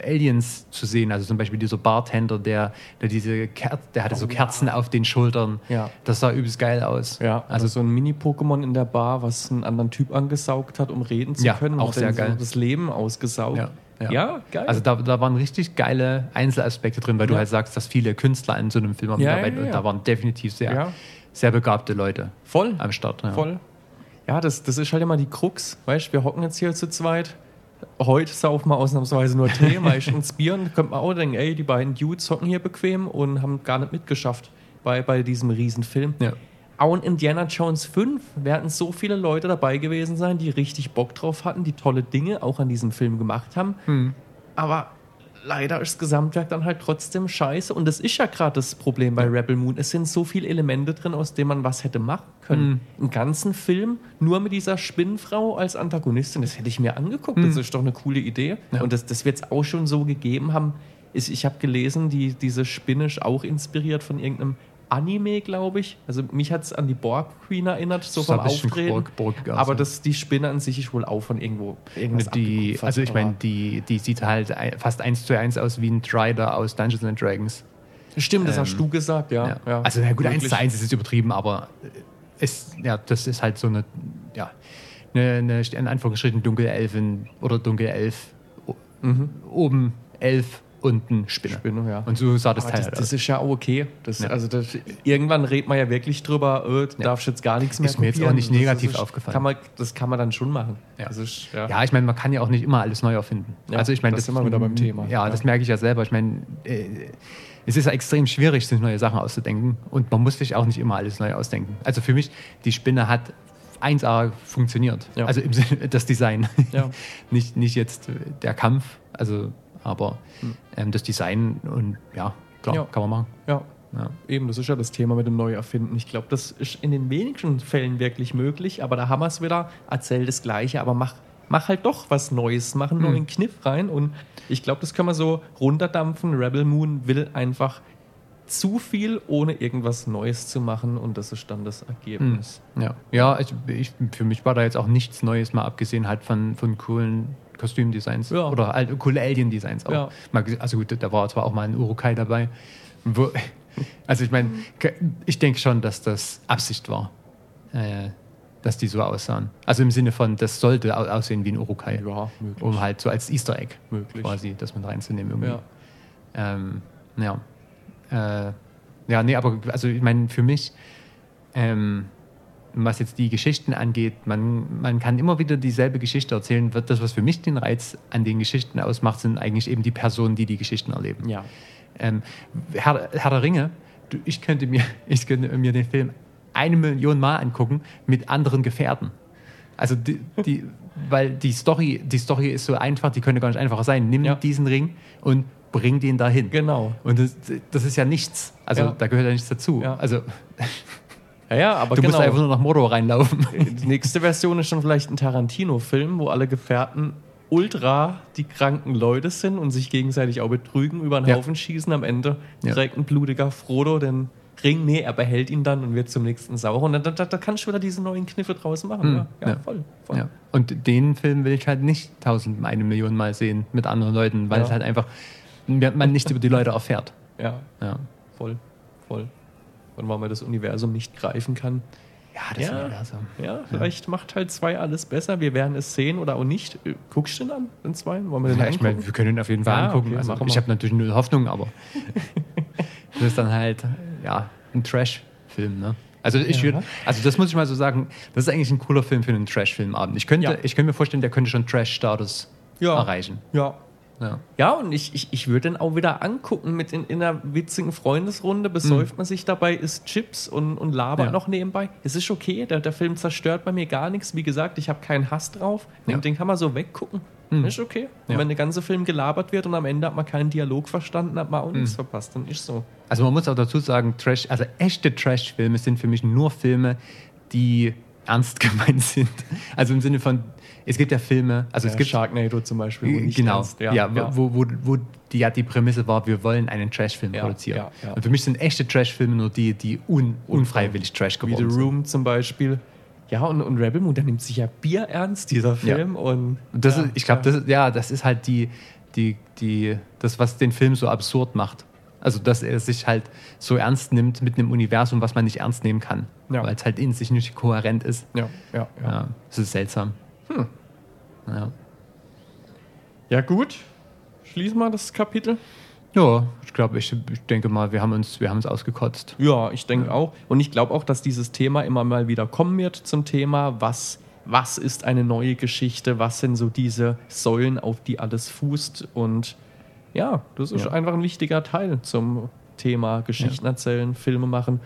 Aliens zu sehen. Also zum Beispiel dieser Bartender, der, der diese Ker der hatte so Oh. Kerzen auf den Schultern. Ja. Das sah übelst geil aus. Ja, also so ein Mini-Pokémon in der Bar, was einen anderen Typ angesaugt hat, um reden zu Ja, können. auch sehr dann so geil. Das Leben ausgesaugt. Ja, ja. ja geil. Also da, da waren richtig geile Einzelaspekte drin, weil du Ja. halt sagst, dass viele Künstler an so einem Film Ja, mitarbeiten ja, und da waren definitiv sehr, sehr begabte Leute voll. am Start. Voll. Ja, das, das ist halt immer die Krux. Weißt wir hocken jetzt hier zu zweit. Heute saufen wir ausnahmsweise nur Tee, meistens Bier. Und könnte man auch denken, ey, die beiden Dudes hocken hier bequem und haben gar nicht mitgeschafft bei, bei diesem Riesenfilm. Ja. Auch in Indiana Jones 5 werden so viele Leute dabei gewesen sein, die richtig Bock drauf hatten, die tolle Dinge auch an diesem Film gemacht haben. Hm. Aber leider ist das Gesamtwerk dann halt trotzdem scheiße. Und das ist ja gerade das Problem bei Rebel Moon. Es sind so viele Elemente drin, aus denen man was hätte machen können. Einen ganzen Film nur mit dieser Spinnenfrau als Antagonistin, das hätte ich mir angeguckt. Das ist doch eine coole Idee. Ja. Und das, das wird es auch schon so gegeben haben. Ist, ich habe gelesen, die, diese Spinne ist auch inspiriert von irgendeinem Anime, glaube ich. Also mich hat es an die Borg Queen erinnert, so vom Auftreten. Borg- Borg Aber das, die Spinne an sich ist wohl auch von irgendwo Die, also ich meine, die, die sieht halt fast eins zu eins aus wie ein Strider aus Dungeons and Dragons. Stimmt, das Ähm, hast du gesagt, ja. Ja. ja. Also na gut, eins Wirklich. zu eins ist jetzt übertrieben, aber es, ja, das ist halt so eine, ja, eine, eine in Anführungsstrichen Dunkelelfen oder Dunkelelf. O- Oben Elf, unten Spinne. Mhm. Spinne, ja. Und so sah das Aber Teil das, halt das ist ja auch okay. Das, Ja. Also das, irgendwann redet man ja wirklich drüber, äh, du darfst jetzt gar nichts mehr Ist mir jetzt auch nicht Das negativ ist, aufgefallen. Kann man, das kann man dann schon machen. Ja. Das ist, ja. Ja, ich meine, man kann ja auch nicht immer alles neu erfinden. Ja, also ich meine, das sind wir wieder beim Thema. Ja, Ja. das merke ich ja selber. Ich meine, äh, es ist ja extrem schwierig, sich neue Sachen auszudenken und man muss sich auch nicht immer alles neu ausdenken. Also für mich, die Spinne hat 1A funktioniert. Ja. Also im das Design. Ja. nicht, nicht jetzt der Kampf, also aber ähm, das Design und ja, klar, Hm. Ja. kann man machen. ja. Ja. Eben, das ist ja das Thema mit dem Neuerfinden. Ich glaube, das ist in den wenigsten Fällen wirklich möglich, aber da haben wir es wieder, erzähl das Gleiche, aber mach, mach halt doch was Neues, mach einen Hm. neuen Kniff rein und ich glaube, das können wir so runterdampfen. Rebel Moon will einfach zu viel, ohne irgendwas Neues zu machen und das ist dann das Ergebnis. Ja, ja ich, ich, für mich war da jetzt auch nichts Neues, mal abgesehen halt von, von coolen Kostümdesigns Ja. oder halt coole Alien-Designs auch. Ja. Also gut, da war zwar auch mal ein Urukai dabei. Wo, also ich meine, ich denke schon, dass das Absicht war, äh, dass die so aussahen. Also im Sinne von, das sollte au- aussehen wie ein Urukai. Ja, möglich. Um halt so als Easter Egg Möglich. quasi das mit reinzunehmen irgendwie. Ja. Ähm, ja. Äh, ja, nee, aber also ich meine, für mich, ähm, was jetzt die Geschichten angeht, man, man kann immer wieder dieselbe Geschichte erzählen. Wird Das, was für mich den Reiz an den Geschichten ausmacht, sind eigentlich eben die Personen, die die Geschichten erleben. Ja. Ähm, Herr, Herr der Ringe, du, ich, könnte mir, ich könnte mir den Film eine Million Mal angucken mit anderen Gefährten. Also die, die, weil die Story, die Story ist so einfach, die könnte gar nicht einfacher sein. Nimm Ja. diesen Ring und bring den dahin. Genau. Und das, das ist ja nichts. Also Ja. da gehört ja nichts dazu. Ja. Also Ja, ja, aber du genau. musst einfach nur nach Mordor reinlaufen. Die nächste Version ist schon vielleicht ein Tarantino-Film, wo alle Gefährten ultra die kranken Leute sind und sich gegenseitig auch betrügen, über einen Ja. Haufen schießen. Am Ende trägt ein blutiger Frodo den Ring. Nee, er behält ihn dann und wird zum nächsten Sauron. Und da, da, da kannst du wieder diese neuen Kniffe draus machen. Mhm. Ja, ja, Ja. voll. voll. Ja. Und den Film will ich halt nicht tausend, eine Million Mal sehen mit anderen Leuten, weil Ja. es halt einfach man nicht über die Leute erfährt. ja Ja, voll. voll. Und weil man das Universum nicht greifen kann. ja das Ja. Universum. Ja, vielleicht macht Teil 2 alles besser. Wir werden es sehen oder auch nicht. Äh, Guckst du den an, den 2? Wollen wir den Ja, ich meine, wir können ihn auf jeden Fall Ja, angucken. okay, also, ich habe natürlich null Hoffnung, aber das ist dann halt ja ein Trash-Film. Ne? Also ich Ja. würde, also das muss ich mal so sagen, das ist eigentlich ein cooler Film für einen Trash-Filmabend. Ich könnte, Ja. ich könnte mir vorstellen, der könnte schon Trash-Status Ja. erreichen. Ja, Ja. Ja, und ich, ich, ich würde den auch wieder angucken mit in, in einer witzigen Freundesrunde. Besäuft man sich dabei, isst Chips und, und labert Ja. noch nebenbei. Es ist okay, der, der Film zerstört bei mir gar nichts. Wie gesagt, ich habe keinen Hass drauf. Den, Ja. den kann man so weggucken. Hm. Ist okay. Und Ja. wenn der ganze Film gelabert wird und am Ende hat man keinen Dialog verstanden, hat man auch nichts verpasst. Dann ist so. Also man muss auch dazu sagen, Trash, also echte Trash-Filme sind für mich nur Filme, die ernst gemeint sind. Also im Sinne von, es gibt ja Filme, also es Ja, gibt Sharknado zum Beispiel. genau, ernst- ja, Wo, wo, wo die, ja, die Prämisse war, wir wollen einen Trash-Film Ja, produzieren. ja, ja. Und für mich sind echte Trash-Filme nur die, die un, unfreiwillig Trash Wie The geworden sind. Room zum Beispiel. Ja, und, und Rebel Moon, der nimmt sich ja Bier ernst, dieser Film. Und, das ja, ist, ich glaube, ja. das, ist- ja, das ist halt die, die, die, das, was den Film so absurd macht. Also, dass er sich halt so ernst nimmt mit einem Universum, was man nicht ernst nehmen kann. Ja. Weil es halt in sich nicht kohärent ist. Ja, ja, ja. Ja, das ist seltsam. Ja. Ja, gut. Schließen wir das Kapitel. ja, ich glaube, ich, ich denke mal, wir haben uns, wir haben uns ausgekotzt. Ja, ich denke auch. Und ich glaube auch, dass dieses Thema immer mal wieder kommen wird zum Thema, was, was ist eine neue Geschichte, was sind so diese Säulen, auf die alles fußt. Und ja, das ist Ja. einfach ein wichtiger Teil zum Thema Geschichten erzählen, Filme machen.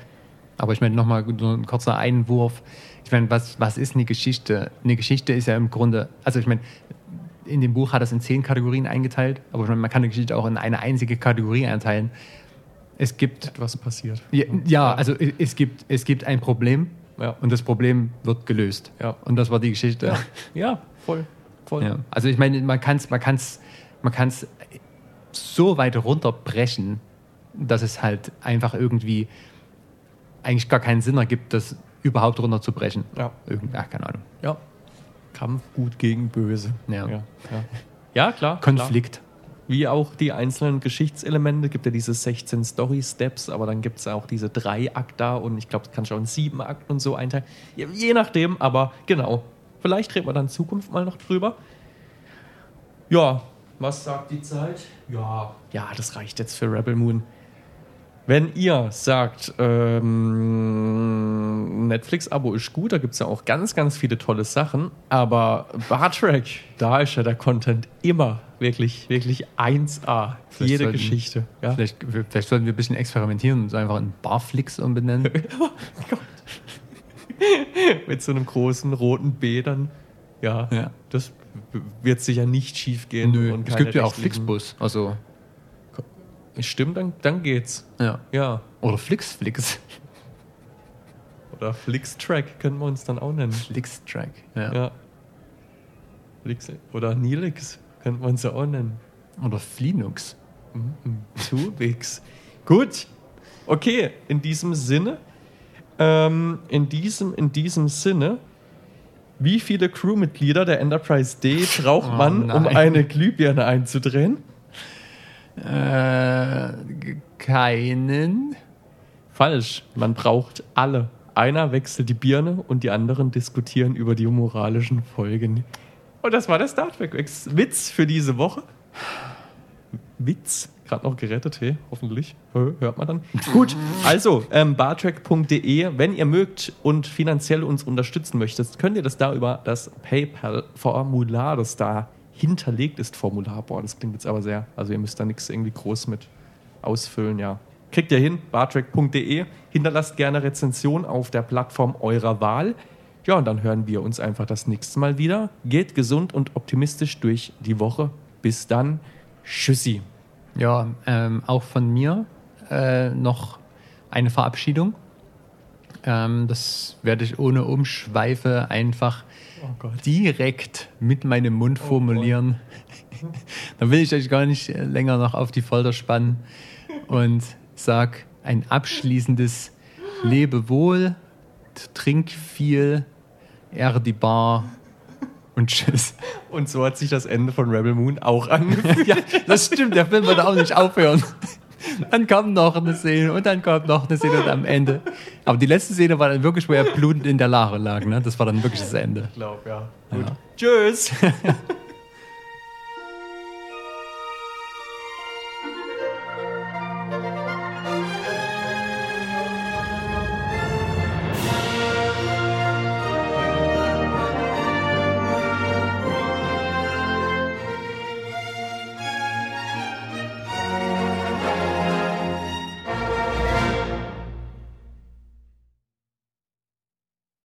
Aber ich meine, nochmal so ein kurzer Einwurf. Ich meine, was, was ist eine Geschichte? Eine Geschichte ist ja im Grunde, also ich meine, in dem Buch hat es in zehn Kategorien eingeteilt, aber ich meine, man kann eine Geschichte auch in eine einzige Kategorie einteilen. Es gibt, Etwas passiert. ja, ja also es gibt, es gibt ein Problem Ja. und das Problem wird gelöst. Ja. Und das war die Geschichte. Ja, ja voll. voll. Also ich meine, man kann es man kann's, man kann's so weit runterbrechen, dass es halt einfach irgendwie eigentlich gar keinen Sinn ergibt, das überhaupt runterzubrechen. Ja. Irgend, ach, keine Ahnung. Ja. Kampf gut gegen böse. Ja. Ja, ja. ja klar. Klar. Konflikt. Wie auch die einzelnen Geschichtselemente. gibt ja diese 16 Story-Steps, aber dann gibt es auch diese drei Akta und ich glaube, es kann schon sieben Akten und so einteilen. Je, je nachdem, aber genau. Vielleicht reden wir dann in Zukunft mal noch drüber. Ja, was sagt die Zeit? Ja, ja, das reicht jetzt für Rebel Moon. Wenn ihr sagt, ähm, Netflix-Abo ist gut, da gibt es ja auch ganz, ganz viele tolle Sachen, aber Bartrack, da ist ja der Content immer wirklich, wirklich 1A. Vielleicht Jede sollten- Geschichte. Ja? Vielleicht, vielleicht sollten wir ein bisschen experimentieren und uns einfach in Barflix umbenennen. Mit so einem großen roten B dann. Ja, Ja. das wird sicher nicht schief gehen. Nö, und es gibt ja auch Flixbus. Also, Stimmt, dann, dann geht's. ja. Ja. Oder Flixflix. Oder Flixtrack können wir uns dann auch nennen. Flixtrack. Ja. Ja. Flix oder Nilix könnten wir uns ja auch nennen. Oder Flinux. Tubix. Gut. Okay, in diesem Sinne, ähm, in, diesem, in diesem Sinne, wie viele Crewmitglieder der Enterprise D braucht Oh man, um nein. eine Glühbirne einzudrehen? Äh, keinen. Falsch. Man braucht alle. Einer wechselt die Birne und die anderen diskutieren über die moralischen Folgen. Und das war der Star Trek Witz für diese Woche. Witz, gerade noch gerettet, hey, hoffentlich. Hö, Hört man dann. Gut, also ähm, bartrack.de, wenn ihr mögt und finanziell uns unterstützen möchtet, könnt ihr das da über das PayPal-Formular, das da hinterlegt ist, Formular. Boah, das klingt jetzt aber sehr, also ihr müsst da nichts irgendwie groß mit ausfüllen, ja. Kriegt ihr hin, bartrack.de. Hinterlasst gerne Rezension auf der Plattform eurer Wahl. Ja, und dann hören wir uns einfach das nächste Mal wieder. Geht gesund und optimistisch durch die Woche. Bis dann. Tschüssi. Ja, ähm, auch von mir äh, noch eine Verabschiedung. Ähm, das werde ich ohne Umschweife einfach Oh direkt mit meinem Mund formulieren. Dann will ich euch gar nicht länger noch auf die Folter spannen und sag ein abschließendes Lebewohl, trink viel, er die Bar und tschüss. Und so hat sich das Ende von Rebel Moon auch angefühlt. Ja, das stimmt, der Film würde auch nicht aufhören. Dann kam noch eine Szene und dann kam noch eine Szene und am Ende. Aber die letzte Szene war dann wirklich, wo er blutend in der Lache lag. Ne? Das war dann wirklich das Ende. Ich glaube, ja. Ja. Tschüss.